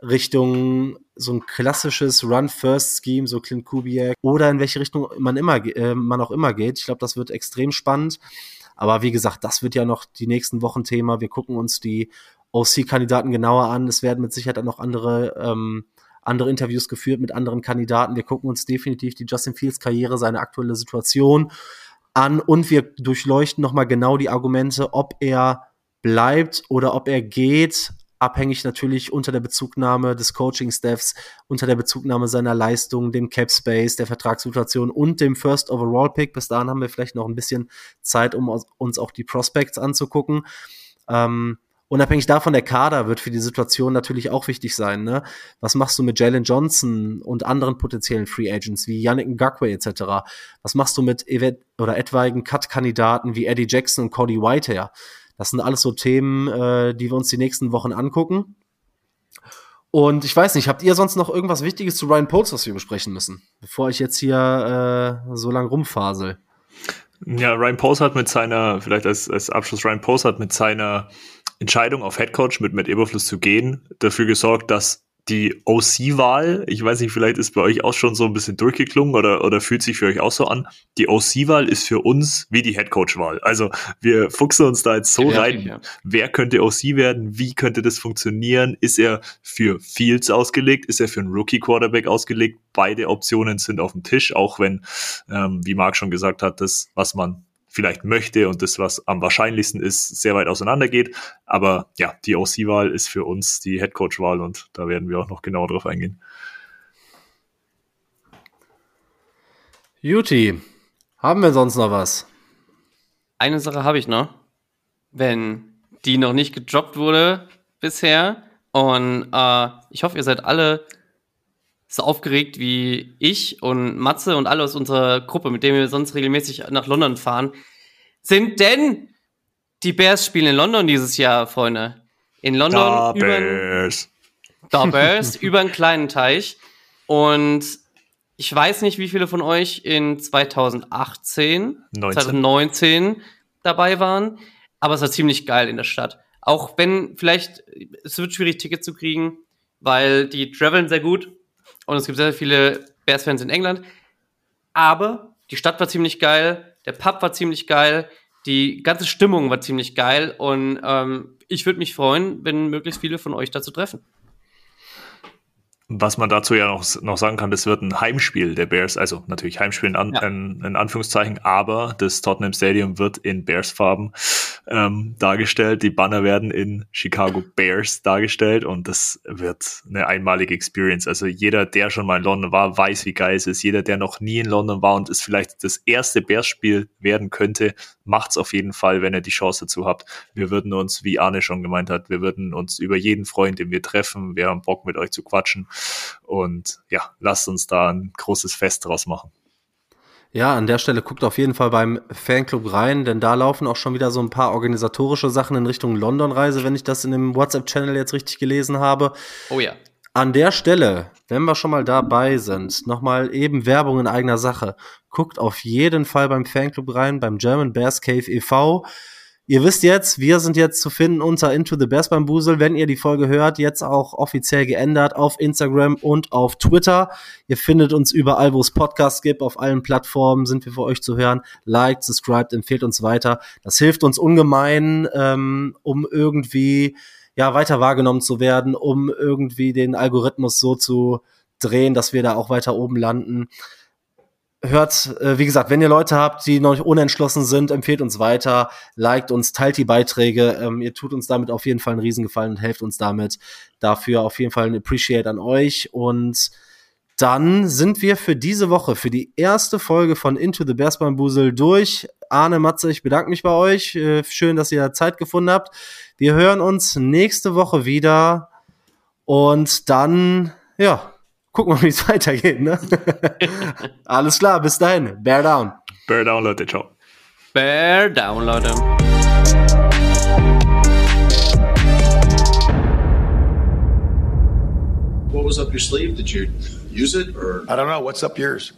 Richtung so ein klassisches Run-First-Scheme, so Clint Kubiak, oder in welche Richtung man immer äh, man auch immer geht. Ich glaube, das wird extrem spannend. Aber wie gesagt, das wird ja noch die nächsten Wochen Thema. Wir gucken uns die OC-Kandidaten genauer an. Es werden mit Sicherheit auch noch andere, ähm, andere Interviews geführt mit anderen Kandidaten. Wir gucken uns definitiv die Justin Fields Karriere, seine aktuelle Situation an und wir durchleuchten nochmal genau die Argumente, ob er bleibt oder ob er geht, abhängig natürlich unter der Bezugnahme des Coaching-Staffs, unter der Bezugnahme seiner Leistung, dem Cap Space, der Vertragssituation und dem First Overall Pick. Bis dahin haben wir vielleicht noch ein bisschen Zeit, um uns auch die Prospects anzugucken. Ähm, Unabhängig davon, der Kader wird für die Situation natürlich auch wichtig sein. Ne? Was machst du mit Jalen Johnson und anderen potenziellen Free Agents wie Yannick Ngakwe etc.? Was machst du mit oder etwaigen Cut-Kandidaten wie Eddie Jackson und Cody Whitehair? Das sind alles so Themen, äh, die wir uns die nächsten Wochen angucken. Und ich weiß nicht, habt ihr sonst noch irgendwas Wichtiges zu Ryan Poles, was wir besprechen müssen, bevor ich jetzt hier äh, so lang rumfasel? Ja, Ryan Poles hat mit seiner, vielleicht als, als Abschluss, Ryan Poles hat mit seiner Entscheidung auf Headcoach mit Matt Eberfluss zu gehen dafür gesorgt, dass die OC-Wahl, ich weiß nicht, vielleicht ist bei euch auch schon so ein bisschen durchgeklungen oder, oder fühlt sich für euch auch so an. Die OC-Wahl ist für uns wie die Headcoach-Wahl. Also wir fuchsen uns da jetzt so ja, rein. Ja. Wer könnte OC werden? Wie könnte das funktionieren? Ist er für Fields ausgelegt? Ist er für einen Rookie-Quarterback ausgelegt? Beide Optionen sind auf dem Tisch, auch wenn, ähm, wie Marc schon gesagt hat, das, was man vielleicht möchte und das, was am wahrscheinlichsten ist, sehr weit auseinander geht. Aber ja, die OC-Wahl ist für uns die Headcoach-Wahl und da werden wir auch noch genauer drauf eingehen. Juti, haben wir sonst noch was? Eine Sache habe ich noch. Wenn die noch nicht gedroppt wurde bisher und äh, ich hoffe, ihr seid alle so aufgeregt wie ich und Matze und alle aus unserer Gruppe, mit denen wir sonst regelmäßig nach London fahren, sind denn die Bears spielen in London dieses Jahr, Freunde. In London da über Bears. Da Bears über einen kleinen Teich und ich weiß nicht, wie viele von euch in 2018, 19. 2019 dabei waren, aber es war ziemlich geil in der Stadt. Auch wenn vielleicht es wird schwierig Tickets zu kriegen, weil die traveln sehr gut und es gibt sehr, sehr viele Bears-Fans in England. Aber die Stadt war ziemlich geil, der Pub war ziemlich geil, die ganze Stimmung war ziemlich geil und ähm, ich würde mich freuen, wenn möglichst viele von euch dazu treffen. Was man dazu ja noch, noch sagen kann, das wird ein Heimspiel der Bears, also natürlich Heimspiel in, An ja. in, in Anführungszeichen, aber das Tottenham Stadium wird in Bears-Farben ähm, dargestellt. Die Banner werden in Chicago Bears dargestellt und das wird eine einmalige Experience. Also jeder, der schon mal in London war, weiß, wie geil es ist. Jeder, der noch nie in London war und es vielleicht das erste Bears-Spiel werden könnte, macht's auf jeden Fall, wenn ihr die Chance dazu habt. Wir würden uns, wie Arne schon gemeint hat, wir würden uns über jeden Freund, den wir treffen, wir haben Bock mit euch zu quatschen und ja, lasst uns da ein großes Fest draus machen. Ja, an der Stelle guckt auf jeden Fall beim Fanclub rein, denn da laufen auch schon wieder so ein paar organisatorische Sachen in Richtung London-Reise, wenn ich das in dem WhatsApp-Channel jetzt richtig gelesen habe. Oh ja. An der Stelle, wenn wir schon mal dabei sind, nochmal eben Werbung in eigener Sache. Guckt auf jeden Fall beim Fanclub rein, beim German Bears Cave e.V. Ihr wisst jetzt, wir sind jetzt zu finden unter Into the Best Bambusel. Wenn ihr die Folge hört, jetzt auch offiziell geändert auf Instagram und auf Twitter. Ihr findet uns überall, wo es Podcasts gibt, auf allen Plattformen sind wir für euch zu hören. Liked, subscribed, empfehlt uns weiter. Das hilft uns ungemein, ähm, um irgendwie ja weiter wahrgenommen zu werden, um irgendwie den Algorithmus so zu drehen, dass wir da auch weiter oben landen hört, äh, wie gesagt, wenn ihr Leute habt, die noch unentschlossen sind, empfehlt uns weiter, liked uns, teilt die Beiträge. Ähm, ihr tut uns damit auf jeden Fall einen Riesengefallen und helft uns damit. Dafür auf jeden Fall ein Appreciate an euch. Und dann sind wir für diese Woche, für die erste Folge von Into the Bears Bambusel durch. Arne Matze, ich bedanke mich bei euch. Äh, schön, dass ihr Zeit gefunden habt. Wir hören uns nächste Woche wieder. Und dann, ja, gucken wir, wie es weitergeht. Ne? Alles klar, bis dahin. Bear down. Bear down, Leute. Ciao. Bear down, Leute. What was up your sleeve? Did you use it or? I don't know. What's up yours?